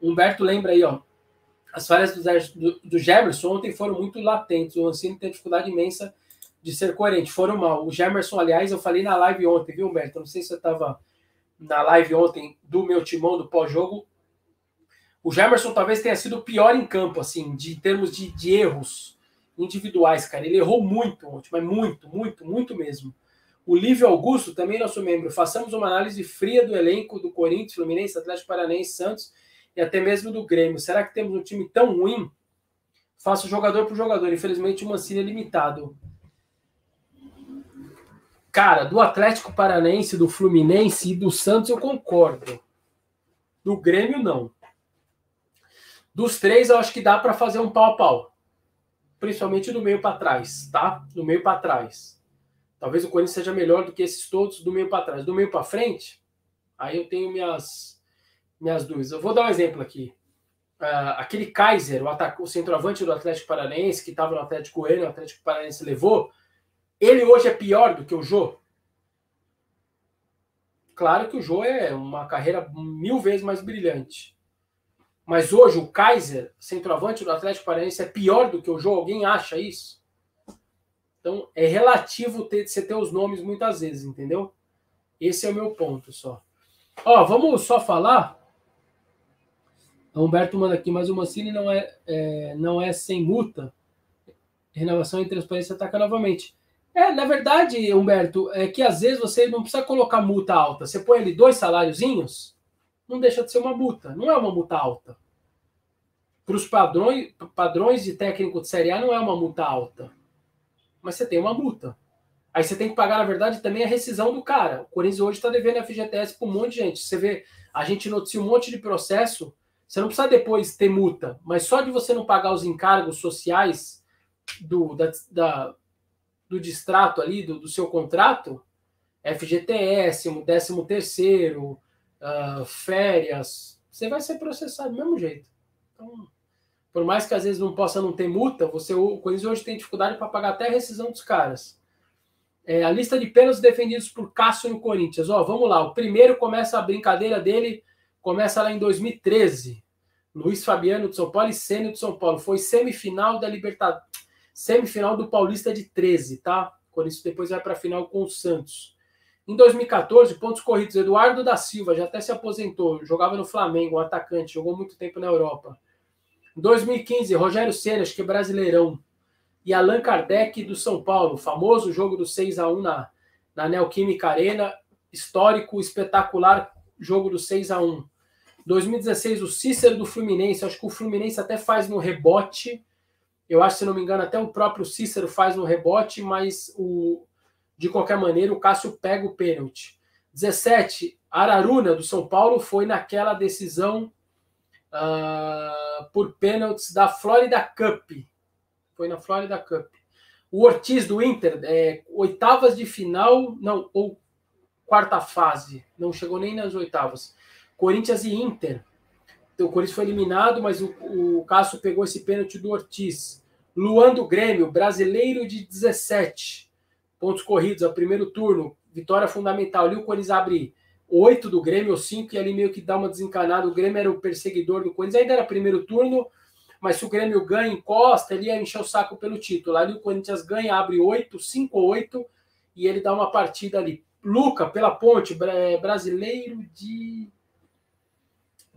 Humberto lembra aí, ó. As falhas do, do, Gemerson ontem foram muito latentes. O Ancino tem dificuldade imensa de ser coerente. Foram mal. O Gemerson, aliás, eu falei na live ontem, viu, Humberto? não sei se você estava na live ontem do meu timão do pós-jogo. O Gemerson talvez tenha sido o pior em campo, assim, de termos de, de erros individuais, cara. Ele errou muito ontem, mas muito, muito, muito mesmo. O Lívio Augusto, também nosso membro, façamos uma análise fria do elenco do Corinthians, Fluminense, Atlético Paranaense, Santos e até mesmo do Grêmio. Será que temos um time tão ruim? Faço jogador por jogador. Infelizmente, o Mancini é limitado. Cara, do Atlético Paranense, do Fluminense e do Santos eu concordo. Do Grêmio, não. Dos três, eu acho que dá para fazer um pau a pau. Principalmente do meio para trás, tá? Do meio para trás. Talvez o Corinthians seja melhor do que esses todos do meio para trás. Do meio para frente, aí eu tenho minhas, minhas dúvidas. Eu vou dar um exemplo aqui. Uh, aquele Kaiser, o, o centroavante do Atlético Paranaense, que estava no Atlético Goiano, o Atlético Paranaense levou, ele hoje é pior do que o Jô? Claro que o Jô é uma carreira mil vezes mais brilhante. Mas hoje o Kaiser, centroavante do Atlético Paranaense, é pior do que o Jô? Alguém acha isso? Então é relativo ter, você ter os nomes muitas vezes, entendeu? Esse é o meu ponto só. Ó, vamos só falar Humberto manda aqui, mas o Mancini não é, é, não é sem multa. Renovação e transparência ataca novamente. É, na verdade, Humberto, é que às vezes você não precisa colocar multa alta. Você põe ali dois saláriozinhos, não deixa de ser uma multa. Não é uma multa alta. Para os padrões, padrões de técnico de Série A, não é uma multa alta. Mas você tem uma multa. Aí você tem que pagar, na verdade, também a rescisão do cara. O Corinthians hoje está devendo FGTS para um monte de gente. Você vê, a gente noticia um monte de processo você não precisa depois ter multa, mas só de você não pagar os encargos sociais do, da, da do distrato ali, do, do, seu contrato, FGTS, 13 terceiro, uh, férias, você vai ser processado do mesmo jeito. Então, por mais que às vezes não possa não ter multa, você o Corinthians hoje tem dificuldade para pagar até a rescisão dos caras. É, a lista de pênaltis defendidos por Cássio no Corinthians. Ó, vamos lá. O primeiro começa a brincadeira dele, começa lá em 2013. Luiz Fabiano de São Paulo e Sênio de São Paulo. Foi semifinal da Libertadores. Semifinal do Paulista de 13, tá? Quando isso depois vai para a final com o Santos. Em 2014, pontos corridos. Eduardo da Silva já até se aposentou, jogava no Flamengo, um atacante, jogou muito tempo na Europa. Em 2015, Rogério Senna, que é brasileirão. E Allan Kardec do São Paulo, famoso jogo do 6 a 1 na, na Neoquímica Arena, histórico, espetacular jogo do 6 a 1 2016, o Cícero do Fluminense. Acho que o Fluminense até faz no rebote. Eu acho, se não me engano, até o próprio Cícero faz no rebote, mas o, de qualquer maneira o Cássio pega o pênalti. 17, Araruna do São Paulo foi naquela decisão uh, por pênaltis da Florida Cup. Foi na Florida Cup. O Ortiz do Inter, é, oitavas de final, não, ou quarta fase, não chegou nem nas oitavas. Corinthians e Inter. Então, o Corinthians foi eliminado, mas o, o Cássio pegou esse pênalti do Ortiz. Luan do Grêmio, brasileiro de 17 pontos corridos, ao primeiro turno, vitória fundamental. Ali o Corinthians abre 8 do Grêmio, ou 5, e ali meio que dá uma desencanada. O Grêmio era o perseguidor do Corinthians, ainda era primeiro turno, mas se o Grêmio ganha, encosta, ele ia encher o saco pelo título. Ali o Corinthians ganha, abre 8, 5 ou 8, e ele dá uma partida ali. Luca, pela ponte, brasileiro de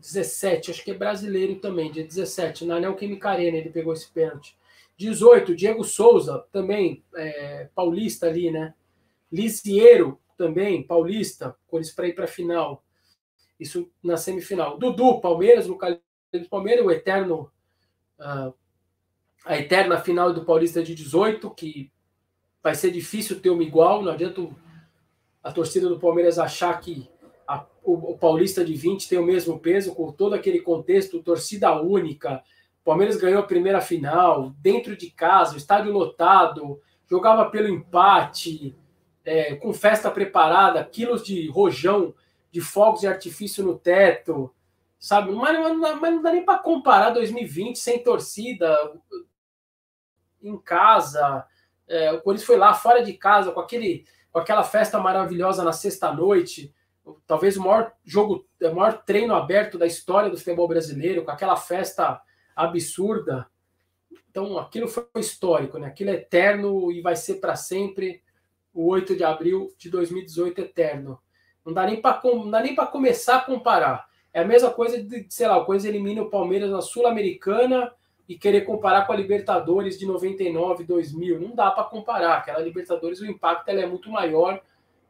17, acho que é brasileiro também, dia 17, na Neoquímica Arena ele pegou esse pênalti. 18, Diego Souza, também é, paulista ali, né? Lisiero, também, paulista, eles para ir para a final. Isso na semifinal. Dudu, Palmeiras, no Palmeiras, o eterno. Uh, a eterna final do Paulista de 18, que vai ser difícil ter uma igual, não adianta a torcida do Palmeiras achar que a, o, o, Paulista de 20 tem o mesmo peso, com todo aquele contexto, torcida única. O Palmeiras ganhou a primeira final, dentro de casa, estádio lotado, jogava pelo empate, é, com festa preparada, quilos de rojão, de fogos de artifício no teto, sabe? Mas, mas, mas não dá nem para comparar 2020 sem torcida, em casa. É, o Corinthians foi lá fora de casa com aquele com aquela festa maravilhosa na sexta noite talvez o maior jogo, o maior treino aberto da história do futebol brasileiro, com aquela festa absurda. Então, aquilo foi histórico, né? Aquilo é eterno e vai ser para sempre o 8 de abril de 2018 eterno. Não dá nem para começar a comparar. É a mesma coisa de, sei lá, o Coisa elimina o Palmeiras na Sul-Americana e querer comparar com a Libertadores de 99, 2000. Não dá para comparar. Aquela Libertadores, o impacto ela é muito maior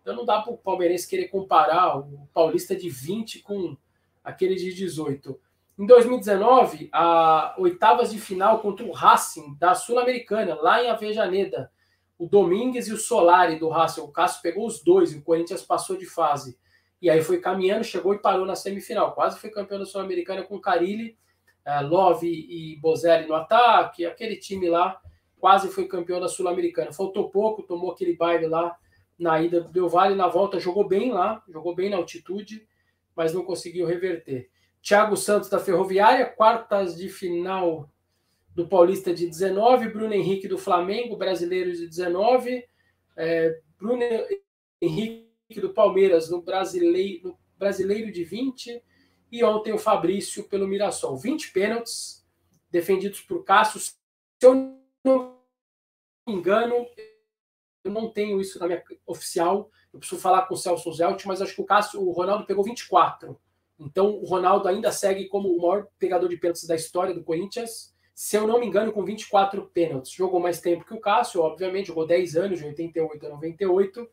então não dá para o palmeirense querer comparar o paulista de 20 com aquele de 18. Em 2019, a oitavas de final contra o Racing da Sul-Americana, lá em Avejaneda. O Domingues e o Solari do Racing. O Cássio pegou os dois e o Corinthians passou de fase. E aí foi caminhando, chegou e parou na semifinal. Quase foi campeão da Sul-Americana com Carilli, é, Love e Bozelli no ataque. Aquele time lá quase foi campeão da Sul-Americana. Faltou pouco, tomou aquele baile lá na ida do Del Valle, na volta jogou bem lá, jogou bem na altitude, mas não conseguiu reverter. Thiago Santos da Ferroviária, quartas de final do Paulista de 19, Bruno Henrique do Flamengo, brasileiro de 19, é, Bruno Henrique do Palmeiras no brasileiro, no brasileiro de 20, e ontem o Fabrício pelo Mirassol. 20 pênaltis defendidos por Cássio. Se eu não me engano, eu não tenho isso na minha oficial, eu preciso falar com o Celso Zelt, mas acho que o Cássio, o Ronaldo pegou 24. Então, o Ronaldo ainda segue como o maior pegador de pênaltis da história do Corinthians. Se eu não me engano, com 24 pênaltis. Jogou mais tempo que o Cássio, obviamente, jogou 10 anos, de 88 a 98.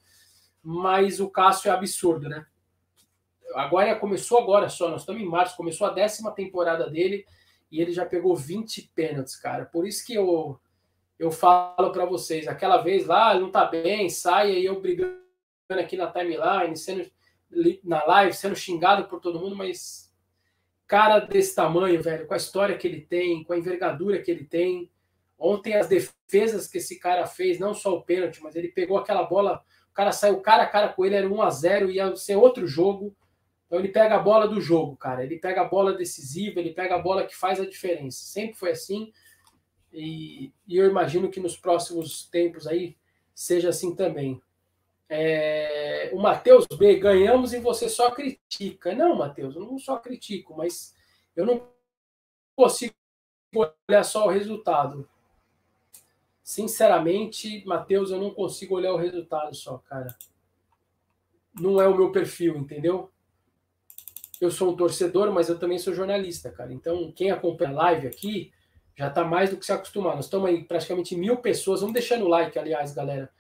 Mas o Cássio é absurdo, né? Agora começou agora só, nós estamos em março, começou a décima temporada dele e ele já pegou 20 pênaltis, cara. Por isso que eu, eu falo para vocês, aquela vez lá, ele não tá bem, sai aí eu brigando aqui na timeline, sendo na live, sendo xingado por todo mundo, mas cara desse tamanho, velho, com a história que ele tem, com a envergadura que ele tem. Ontem as defesas que esse cara fez, não só o pênalti, mas ele pegou aquela bola, o cara saiu cara a cara com ele, era 1 a 0 ia ser outro jogo. Então ele pega a bola do jogo, cara. Ele pega a bola decisiva, ele pega a bola que faz a diferença. Sempre foi assim. E, e eu imagino que nos próximos tempos aí seja assim também é, o Matheus B, ganhamos e você só critica. Não, Matheus, eu não só critico, mas eu não consigo olhar só o resultado. Sinceramente, Matheus, eu não consigo olhar o resultado só, cara. Não é o meu perfil, entendeu? Eu sou um torcedor, mas eu também sou jornalista, cara. Então, quem acompanha a live aqui já tá mais do que se acostumar. Nós estamos aí praticamente mil pessoas. Vamos deixando o like, aliás, galera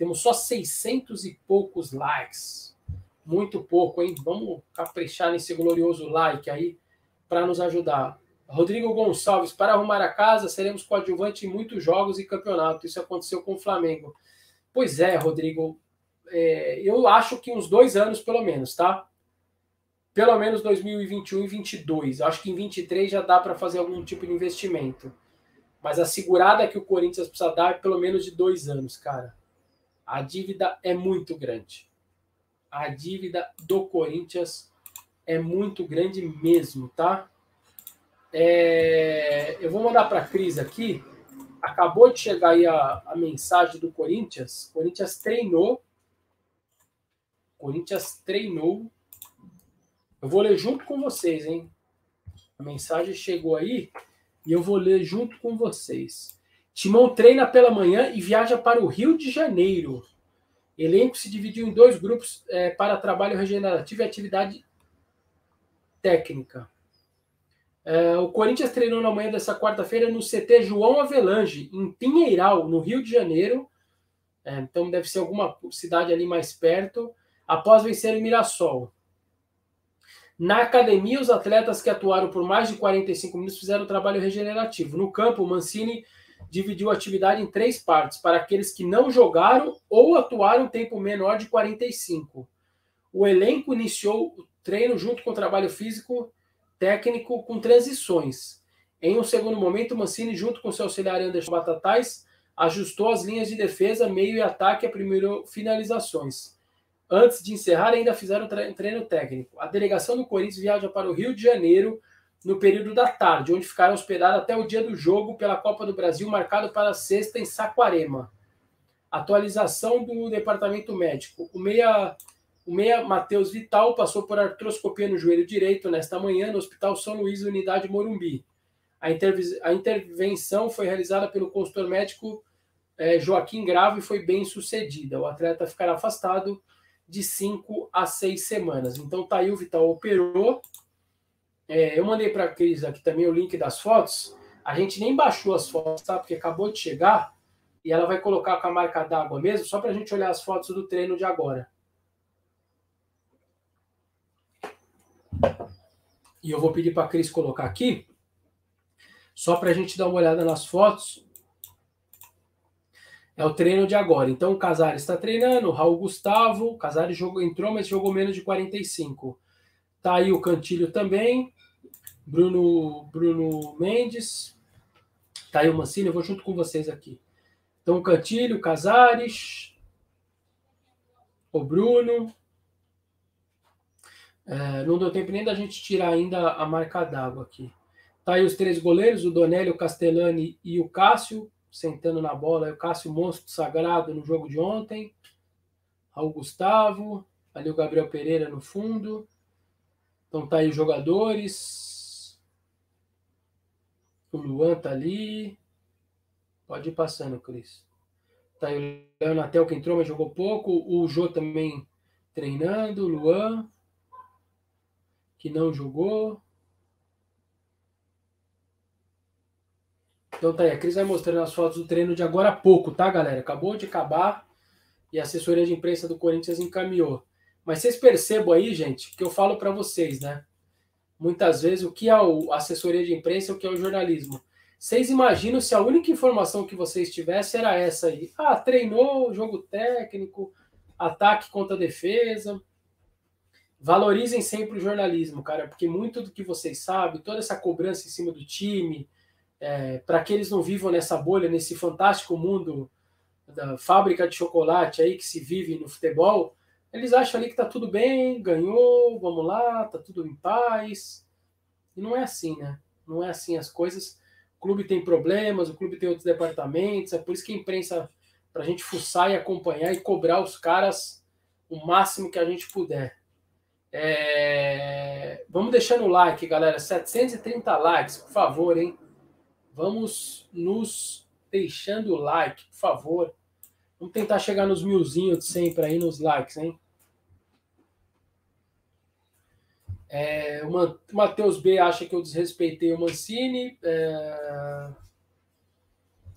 temos só 600 e poucos likes. Muito pouco, hein? Vamos caprichar nesse glorioso like aí para nos ajudar. Rodrigo Gonçalves, para arrumar a casa, seremos coadjuvante em muitos jogos e campeonato. Isso aconteceu com o Flamengo. Pois é, Rodrigo. É, eu acho que uns dois anos, pelo menos, tá? Pelo menos 2021 e 2022. Acho que em 23 já dá para fazer algum tipo de investimento. Mas a segurada que o Corinthians precisa dar é pelo menos de dois anos, cara. A dívida é muito grande. A dívida do Corinthians é muito grande mesmo, tá? É, eu vou mandar para a Cris aqui. Acabou de chegar aí a, a mensagem do Corinthians. Corinthians treinou. Corinthians treinou. Eu vou ler junto com vocês, hein? A mensagem chegou aí e eu vou ler junto com vocês. Timão treina pela manhã e viaja para o Rio de Janeiro. Elenco se dividiu em dois grupos é, para trabalho regenerativo e atividade técnica. É, o Corinthians treinou na manhã dessa quarta-feira no CT João Avelange, em Pinheiral, no Rio de Janeiro. É, então deve ser alguma cidade ali mais perto, após vencer o Mirassol. Na academia, os atletas que atuaram por mais de 45 minutos fizeram trabalho regenerativo. No campo, Mancini dividiu a atividade em três partes, para aqueles que não jogaram ou atuaram tempo menor de 45. O elenco iniciou o treino junto com o trabalho físico técnico com transições. Em um segundo momento, Mancini, junto com seu auxiliar Anderson Batatais, ajustou as linhas de defesa, meio e ataque a primeiro finalizações. Antes de encerrar, ainda fizeram treino técnico. A delegação do Corinthians viaja para o Rio de Janeiro no período da tarde, onde ficaram hospedados até o dia do jogo pela Copa do Brasil, marcado para sexta em Saquarema. Atualização do departamento médico. O meia, o meia Matheus Vital passou por artroscopia no joelho direito nesta manhã no Hospital São Luís, unidade Morumbi. A, a intervenção foi realizada pelo consultor médico é, Joaquim Gravo e foi bem sucedida. O atleta ficará afastado de cinco a seis semanas. Então, tá aí, o Vital operou, é, eu mandei para a Cris aqui também o link das fotos. A gente nem baixou as fotos, tá? Porque acabou de chegar e ela vai colocar com a marca d'água mesmo, só para a gente olhar as fotos do treino de agora. E eu vou pedir para a Cris colocar aqui, só para a gente dar uma olhada nas fotos. É o treino de agora. Então o Casares está treinando, Raul Gustavo, o Casares jogou, entrou, mas jogou menos de 45. Tá aí o Cantilho também, Bruno, Bruno Mendes, tá aí o Mancini, eu vou junto com vocês aqui. Então o Cantilho, o Casares, o Bruno. É, não deu tempo nem da gente tirar ainda a marca d'água aqui. Tá aí os três goleiros, o Donélio, o Castellani e o Cássio, sentando na bola. O Cássio monstro sagrado no jogo de ontem. Raul Gustavo, ali o Gabriel Pereira no fundo. Então tá aí os jogadores. O Luan tá ali. Pode ir passando, Cris. Tá aí o Leonatel que entrou, mas jogou pouco. O Jô também treinando. O Luan, que não jogou. Então tá aí, a Cris vai mostrando as fotos do treino de agora a pouco, tá, galera? Acabou de acabar e a assessoria de imprensa do Corinthians encaminhou. Mas vocês percebam aí, gente, que eu falo para vocês, né? Muitas vezes o que é a assessoria de imprensa e o que é o jornalismo. Vocês imaginam se a única informação que vocês tivessem era essa aí? Ah, treinou, jogo técnico, ataque contra defesa. Valorizem sempre o jornalismo, cara, porque muito do que vocês sabem, toda essa cobrança em cima do time, é, para que eles não vivam nessa bolha, nesse fantástico mundo da fábrica de chocolate aí que se vive no futebol, eles acham ali que tá tudo bem, ganhou, vamos lá, tá tudo em paz. E não é assim, né? Não é assim as coisas. O clube tem problemas, o clube tem outros departamentos, é por isso que a imprensa, para a gente fuçar e acompanhar e cobrar os caras o máximo que a gente puder. É... Vamos deixando o like, galera. 730 likes, por favor, hein? Vamos nos deixando o like, por favor. Vamos tentar chegar nos milzinhos de sempre aí nos likes, hein? É, o Matheus B acha que eu desrespeitei o Mancini. É...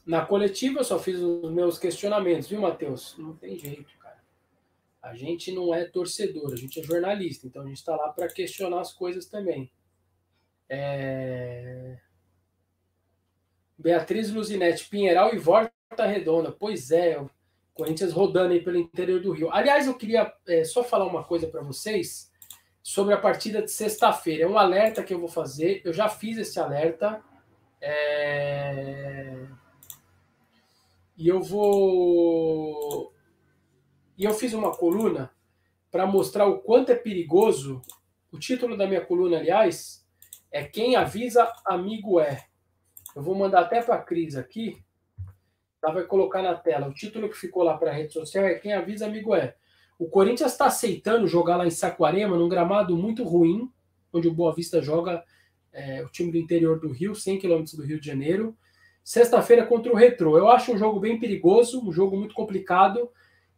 Na coletiva eu só fiz os meus questionamentos, viu, Matheus? Não tem jeito, cara. A gente não é torcedor, a gente é jornalista, então a gente está lá para questionar as coisas também. É... Beatriz Luzinete, Pinheiral e Volta Redonda. Pois é, Corinthians rodando aí pelo interior do Rio. Aliás, eu queria é, só falar uma coisa para vocês sobre a partida de sexta-feira. É um alerta que eu vou fazer. Eu já fiz esse alerta. É... E eu vou. E eu fiz uma coluna para mostrar o quanto é perigoso. O título da minha coluna, aliás, é Quem Avisa, Amigo É. Eu vou mandar até para a Cris aqui Tá, vai colocar na tela. O título que ficou lá para a rede social é Quem avisa, amigo é. O Corinthians está aceitando jogar lá em Saquarema, num gramado muito ruim, onde o Boa Vista joga é, o time do interior do Rio, 100 quilômetros do Rio de Janeiro. Sexta-feira contra o Retro. Eu acho um jogo bem perigoso, um jogo muito complicado.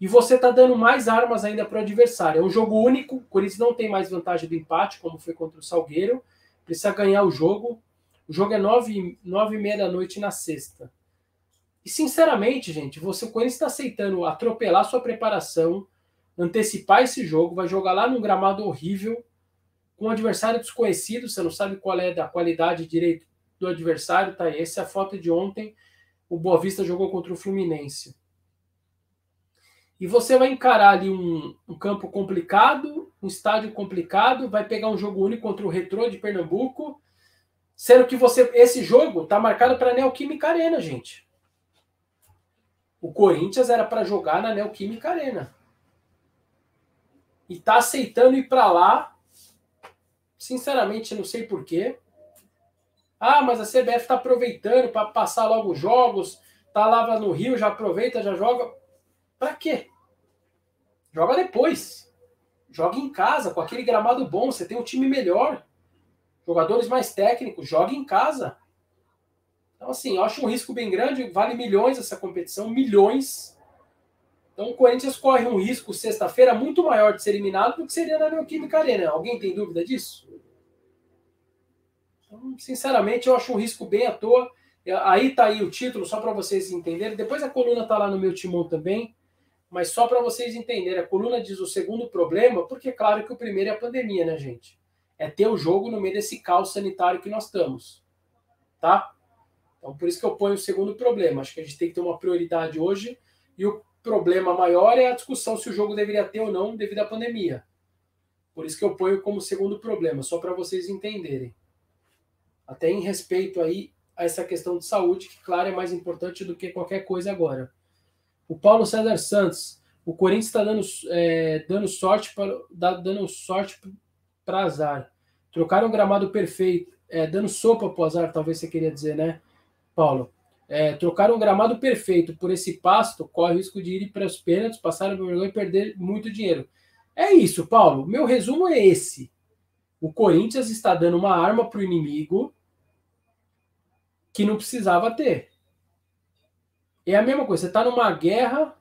E você está dando mais armas ainda para o adversário. É um jogo único, o Corinthians não tem mais vantagem do empate, como foi contra o Salgueiro. Precisa ganhar o jogo. O jogo é nove, nove e meia da noite na sexta. E sinceramente, gente, você, o está aceitando atropelar sua preparação, antecipar esse jogo, vai jogar lá num gramado horrível, com um adversário desconhecido, você não sabe qual é da qualidade direito do adversário, tá aí. Essa é a foto de ontem. O Boa Vista jogou contra o Fluminense. E você vai encarar ali um, um campo complicado, um estádio complicado, vai pegar um jogo único contra o Retrô de Pernambuco, sendo que você esse jogo está marcado para Neoquímica Arena, gente. O Corinthians era para jogar na Neoquímica Arena. E tá aceitando ir para lá. Sinceramente, não sei porquê. Ah, mas a CBF está aproveitando para passar logo os jogos. Tá lá no Rio, já aproveita, já joga. Para quê? Joga depois. Joga em casa, com aquele gramado bom. Você tem um time melhor. Jogadores mais técnicos. Joga em casa. Então, assim, eu acho um risco bem grande, vale milhões essa competição, milhões. Então, o Corinthians corre um risco sexta-feira muito maior de ser eliminado do que seria na Neoquímica Arena. Alguém tem dúvida disso? Então, sinceramente, eu acho um risco bem à toa. Aí tá aí o título, só para vocês entenderem. Depois a coluna tá lá no meu timão também, mas só para vocês entenderem. A coluna diz o segundo problema, porque é claro que o primeiro é a pandemia, né, gente? É ter o jogo no meio desse caos sanitário que nós estamos. Tá? Então, por isso que eu ponho o segundo problema. Acho que a gente tem que ter uma prioridade hoje. E o problema maior é a discussão se o jogo deveria ter ou não devido à pandemia. Por isso que eu ponho como segundo problema, só para vocês entenderem. Até em respeito aí a essa questão de saúde, que, claro, é mais importante do que qualquer coisa agora. O Paulo César Santos, o Corinthians está dando, é, dando sorte para dando sorte para azar. Trocaram um gramado perfeito, é, dando sopa para o azar, talvez você queria dizer, né, Paulo? É, trocaram um gramado perfeito por esse pasto, corre o risco de ir para os pênaltis, passar por vergonha e perder muito dinheiro. É isso, Paulo. Meu resumo é esse. O Corinthians está dando uma arma para o inimigo que não precisava ter. É a mesma coisa. Você está numa guerra,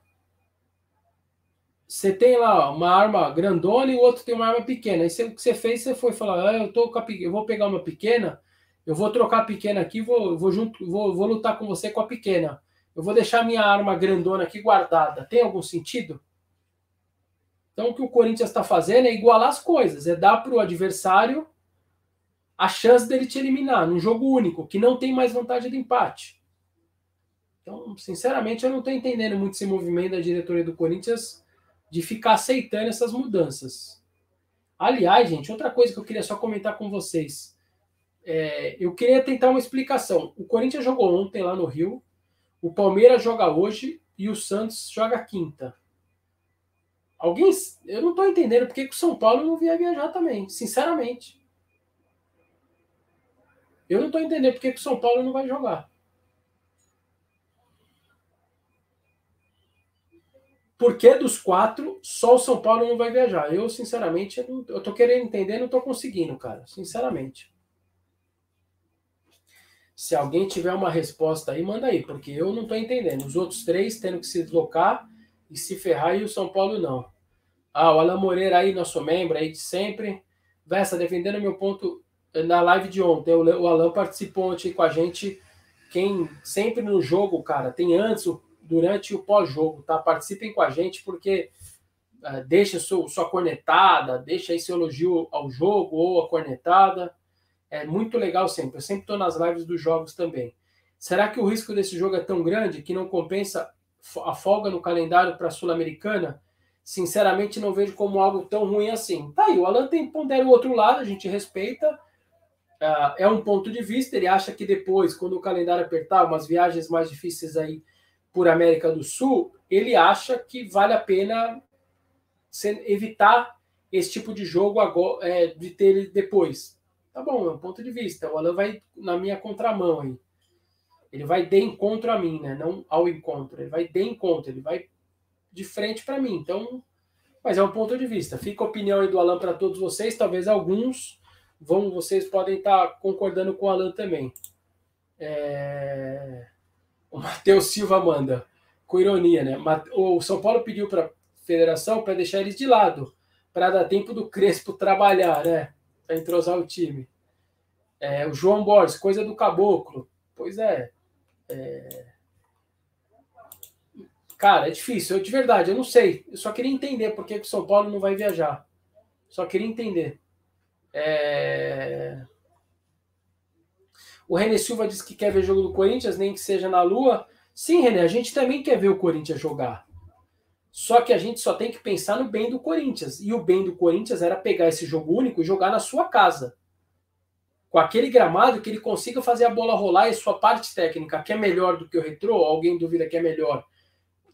você tem lá uma arma grandona e o outro tem uma arma pequena. Aí o que você fez, você foi falar, ah, eu, tô a, eu vou pegar uma pequena, eu vou trocar a pequena aqui, vou, vou, junto, vou, vou lutar com você com a pequena. Eu vou deixar minha arma grandona aqui guardada. Tem algum sentido? Então, o que o Corinthians está fazendo é igualar as coisas, é dar para o adversário a chance dele te eliminar num jogo único, que não tem mais vantagem de empate. Então, sinceramente, eu não estou entendendo muito esse movimento da diretoria do Corinthians de ficar aceitando essas mudanças. Aliás, gente, outra coisa que eu queria só comentar com vocês. É, eu queria tentar uma explicação. O Corinthians jogou ontem lá no Rio, o Palmeiras joga hoje e o Santos joga quinta. Alguém. Eu não estou entendendo porque que o São Paulo não via viajar também, sinceramente. Eu não estou entendendo porque que o São Paulo não vai jogar. Porque dos quatro, só o São Paulo não vai viajar. Eu, sinceramente, eu, não, eu tô querendo entender, não tô conseguindo, cara. Sinceramente. Se alguém tiver uma resposta aí, manda aí, porque eu não tô entendendo. Os outros três tendo que se deslocar e se ferrar e o São Paulo não. Ah, o Alan Moreira aí, nosso membro aí de sempre. Vessa, defendendo meu ponto na live de ontem, o Alan participou ontem com a gente. Quem sempre no jogo, cara, tem antes, durante o pós-jogo, tá? Participem com a gente, porque uh, deixa sua, sua cornetada, deixa aí seu elogio ao jogo ou a cornetada. É muito legal sempre. Eu sempre estou nas lives dos jogos também. Será que o risco desse jogo é tão grande que não compensa a folga no calendário para a Sul-Americana? Sinceramente, não vejo como algo tão ruim assim. Tá aí, o Alan tem pondera o outro lado, a gente respeita uh, é um ponto de vista. Ele acha que depois, quando o calendário apertar, umas viagens mais difíceis aí por América do Sul, ele acha que vale a pena evitar esse tipo de jogo agora, é, de ter ele depois. Tá bom, é um ponto de vista. O Alan vai na minha contramão aí. Ele vai de encontro a mim, né? Não ao encontro. Ele vai de encontro, ele vai de frente para mim. Então, mas é um ponto de vista. Fica a opinião aí do Alan para todos vocês. Talvez alguns vão, vocês podem estar tá concordando com o Alan também. É... O Matheus Silva manda, com ironia, né? O São Paulo pediu para a federação para deixar eles de lado, para dar tempo do Crespo trabalhar, né? Para entrosar o time. É, o João Borges, coisa do caboclo. Pois é. é... Cara, é difícil. Eu, de verdade, eu não sei. Eu só queria entender por que o São Paulo não vai viajar. Só queria entender. É... O René Silva disse que quer ver jogo do Corinthians, nem que seja na Lua. Sim, René, a gente também quer ver o Corinthians jogar. Só que a gente só tem que pensar no bem do Corinthians. E o bem do Corinthians era pegar esse jogo único e jogar na sua casa. Com aquele gramado que ele consiga fazer a bola rolar e sua parte técnica, que é melhor do que o retrô, alguém duvida que é melhor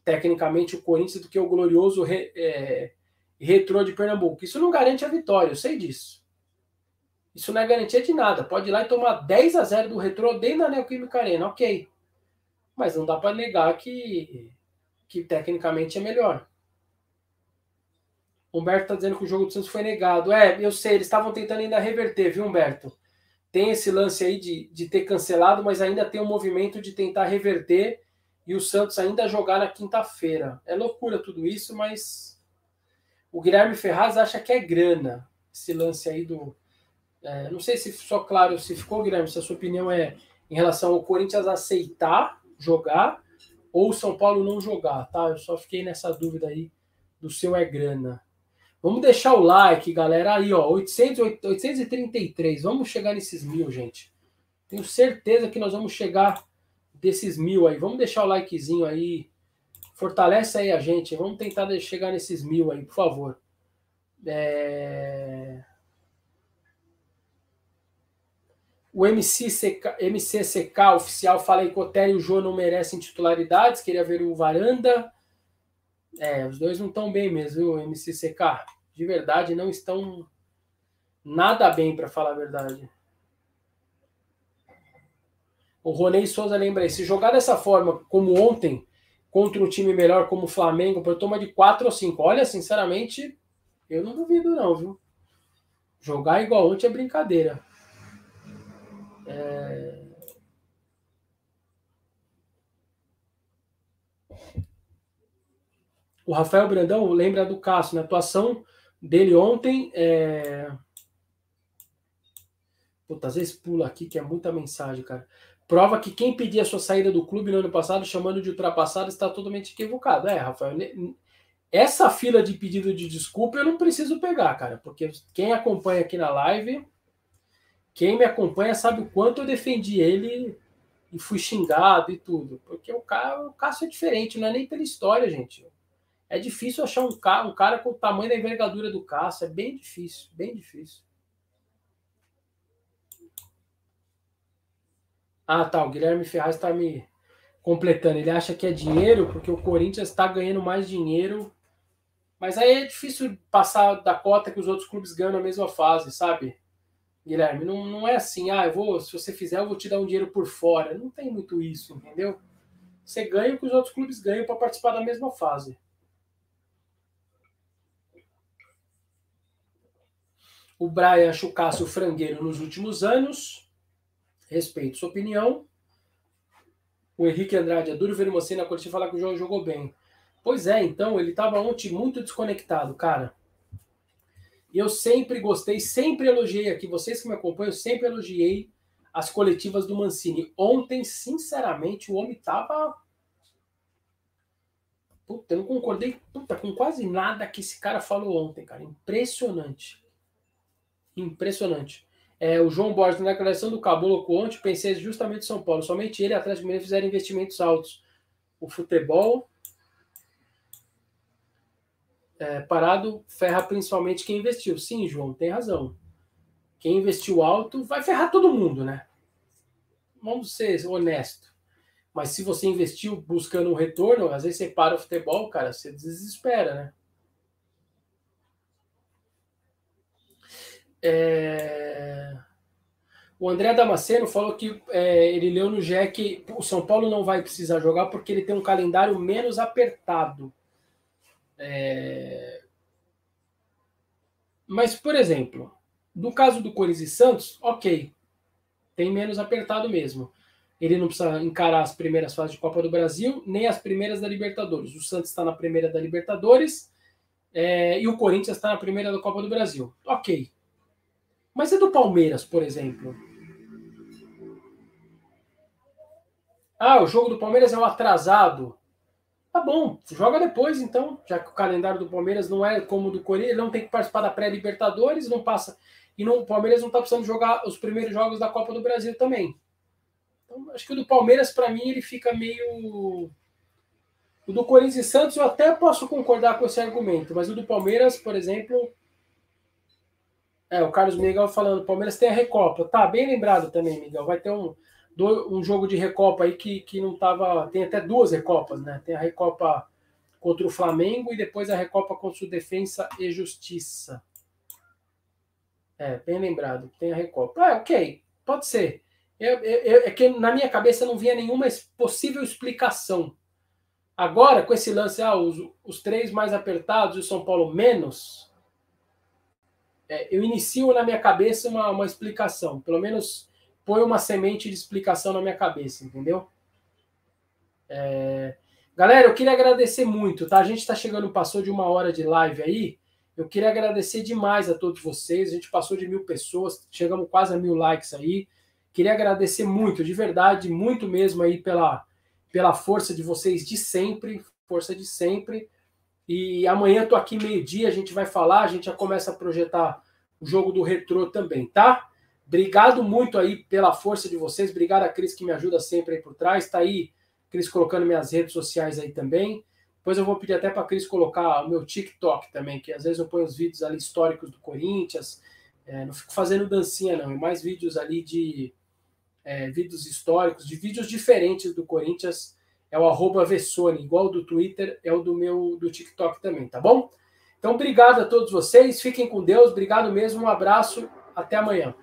tecnicamente o Corinthians do que o glorioso re, é, retrô de Pernambuco. Isso não garante a vitória, eu sei disso. Isso não é garantia de nada. Pode ir lá e tomar 10 a 0 do Retrô dentro da Neoquímica Arena, ok. Mas não dá para negar que, que tecnicamente é melhor. Humberto está dizendo que o jogo do Santos foi negado. É, eu sei, eles estavam tentando ainda reverter, viu, Humberto? Tem esse lance aí de, de ter cancelado, mas ainda tem um movimento de tentar reverter e o Santos ainda jogar na quinta-feira. É loucura tudo isso, mas o Guilherme Ferraz acha que é grana esse lance aí do, é, não sei se só claro se ficou, Guilherme, se a sua opinião é em relação ao Corinthians aceitar jogar ou o São Paulo não jogar, tá? Eu só fiquei nessa dúvida aí do seu é grana. Vamos deixar o like, galera. Aí, ó, 800, 833. Vamos chegar nesses mil, gente. Tenho certeza que nós vamos chegar desses mil aí. Vamos deixar o likezinho aí. Fortalece aí a gente. Vamos tentar chegar nesses mil aí, por favor. É... O MCCK, MCCK oficial fala que o Otério e o Jô não merecem titularidades. Queria ver o Varanda. É, os dois não estão bem mesmo, viu, MCCK? De verdade, não estão nada bem, para falar a verdade. O Ronei Souza lembra aí, se jogar dessa forma, como ontem, contra um time melhor como o Flamengo, por toma de 4 ou 5, olha, sinceramente, eu não duvido não, viu? Jogar igual ontem é brincadeira. É... O Rafael Brandão lembra do Cássio, na atuação dele ontem. É... Puta, às vezes pula aqui que é muita mensagem, cara. Prova que quem pedia a sua saída do clube no ano passado, chamando de ultrapassado, está totalmente equivocado. É, Rafael, essa fila de pedido de desculpa eu não preciso pegar, cara, porque quem acompanha aqui na live, quem me acompanha sabe o quanto eu defendi ele e fui xingado e tudo. Porque o cara, o Cássio é diferente, não é nem pela história, gente. É difícil achar um cara, um cara com o tamanho da envergadura do Cássio. É bem difícil, bem difícil. Ah, tá. O Guilherme Ferraz está me completando. Ele acha que é dinheiro porque o Corinthians está ganhando mais dinheiro. Mas aí é difícil passar da cota que os outros clubes ganham na mesma fase, sabe? Guilherme, não, não é assim, ah, eu vou, se você fizer, eu vou te dar um dinheiro por fora. Não tem muito isso, entendeu? Você ganha o que os outros clubes ganham para participar da mesma fase. o Brian Chucasse o frangueiro nos últimos anos. Respeito sua opinião. O Henrique Andrade é duro ver na coletiva falar que o João jogou bem. Pois é, então, ele estava ontem muito desconectado, cara. E eu sempre gostei, sempre elogiei aqui, vocês que me acompanham, eu sempre elogiei as coletivas do Mancini. Ontem, sinceramente, o homem tava. Puta, eu não concordei puta, com quase nada que esse cara falou ontem, cara. Impressionante. Impressionante. É, o João Borges, na declaração do Caboclo ontem, pensei justamente em São Paulo. Somente ele e Atlético Mineiro fizeram investimentos altos. O futebol é, parado ferra principalmente quem investiu. Sim, João, tem razão. Quem investiu alto vai ferrar todo mundo, né? Vamos ser honesto. Mas se você investiu buscando um retorno, às vezes você para o futebol, cara, você desespera, né? É... O André Damasceno falou que é, ele leu no GE que o São Paulo não vai precisar jogar porque ele tem um calendário menos apertado. É... Mas, por exemplo, no caso do Corinthians e Santos, ok, tem menos apertado mesmo. Ele não precisa encarar as primeiras fases de Copa do Brasil, nem as primeiras da Libertadores. O Santos está na primeira da Libertadores é, e o Corinthians está na primeira da Copa do Brasil. Ok, mas e do Palmeiras, por exemplo? Ah, o jogo do Palmeiras é o atrasado. Tá bom, joga depois então, já que o calendário do Palmeiras não é como o do Corinthians, ele não tem que participar da pré-Libertadores, não passa. E não, o Palmeiras não está precisando jogar os primeiros jogos da Copa do Brasil também. Então, acho que o do Palmeiras, para mim, ele fica meio. O do Corinthians e Santos, eu até posso concordar com esse argumento, mas o do Palmeiras, por exemplo, é, o Carlos Miguel falando, Palmeiras tem a Recopa. Tá, bem lembrado também, Miguel. Vai ter um, um jogo de Recopa aí que, que não tava. Tem até duas Recopas, né? Tem a Recopa contra o Flamengo e depois a Recopa contra o Defensa e Justiça. É, bem lembrado. Tem a Recopa. Ah, ok, pode ser. Eu, eu, é que na minha cabeça não vinha nenhuma possível explicação. Agora, com esse lance, ah, os, os três mais apertados e o São Paulo menos, é, eu inicio na minha cabeça uma, uma explicação, pelo menos põe uma semente de explicação na minha cabeça, entendeu? É... Galera, eu queria agradecer muito, tá? A gente está chegando, passou de uma hora de live aí. Eu queria agradecer demais a todos vocês. A gente passou de mil pessoas, chegamos quase a mil likes aí. Queria agradecer muito, de verdade, muito mesmo aí pela, pela força de vocês de sempre, força de sempre. E amanhã tô aqui meio-dia, a gente vai falar, a gente já começa a projetar o jogo do Retrô também, tá? Obrigado muito aí pela força de vocês. Obrigado a Cris que me ajuda sempre aí por trás. Tá aí, Cris, colocando minhas redes sociais aí também. Depois eu vou pedir até para a Cris colocar o meu TikTok também, que às vezes eu ponho os vídeos ali históricos do Corinthians. É, não fico fazendo dancinha, não. É mais vídeos ali de é, vídeos históricos, de vídeos diferentes do Corinthians. É o arroba Vessone, igual do Twitter, é o do meu do TikTok também, tá bom? Então, obrigado a todos vocês. Fiquem com Deus. Obrigado mesmo. Um abraço. Até amanhã.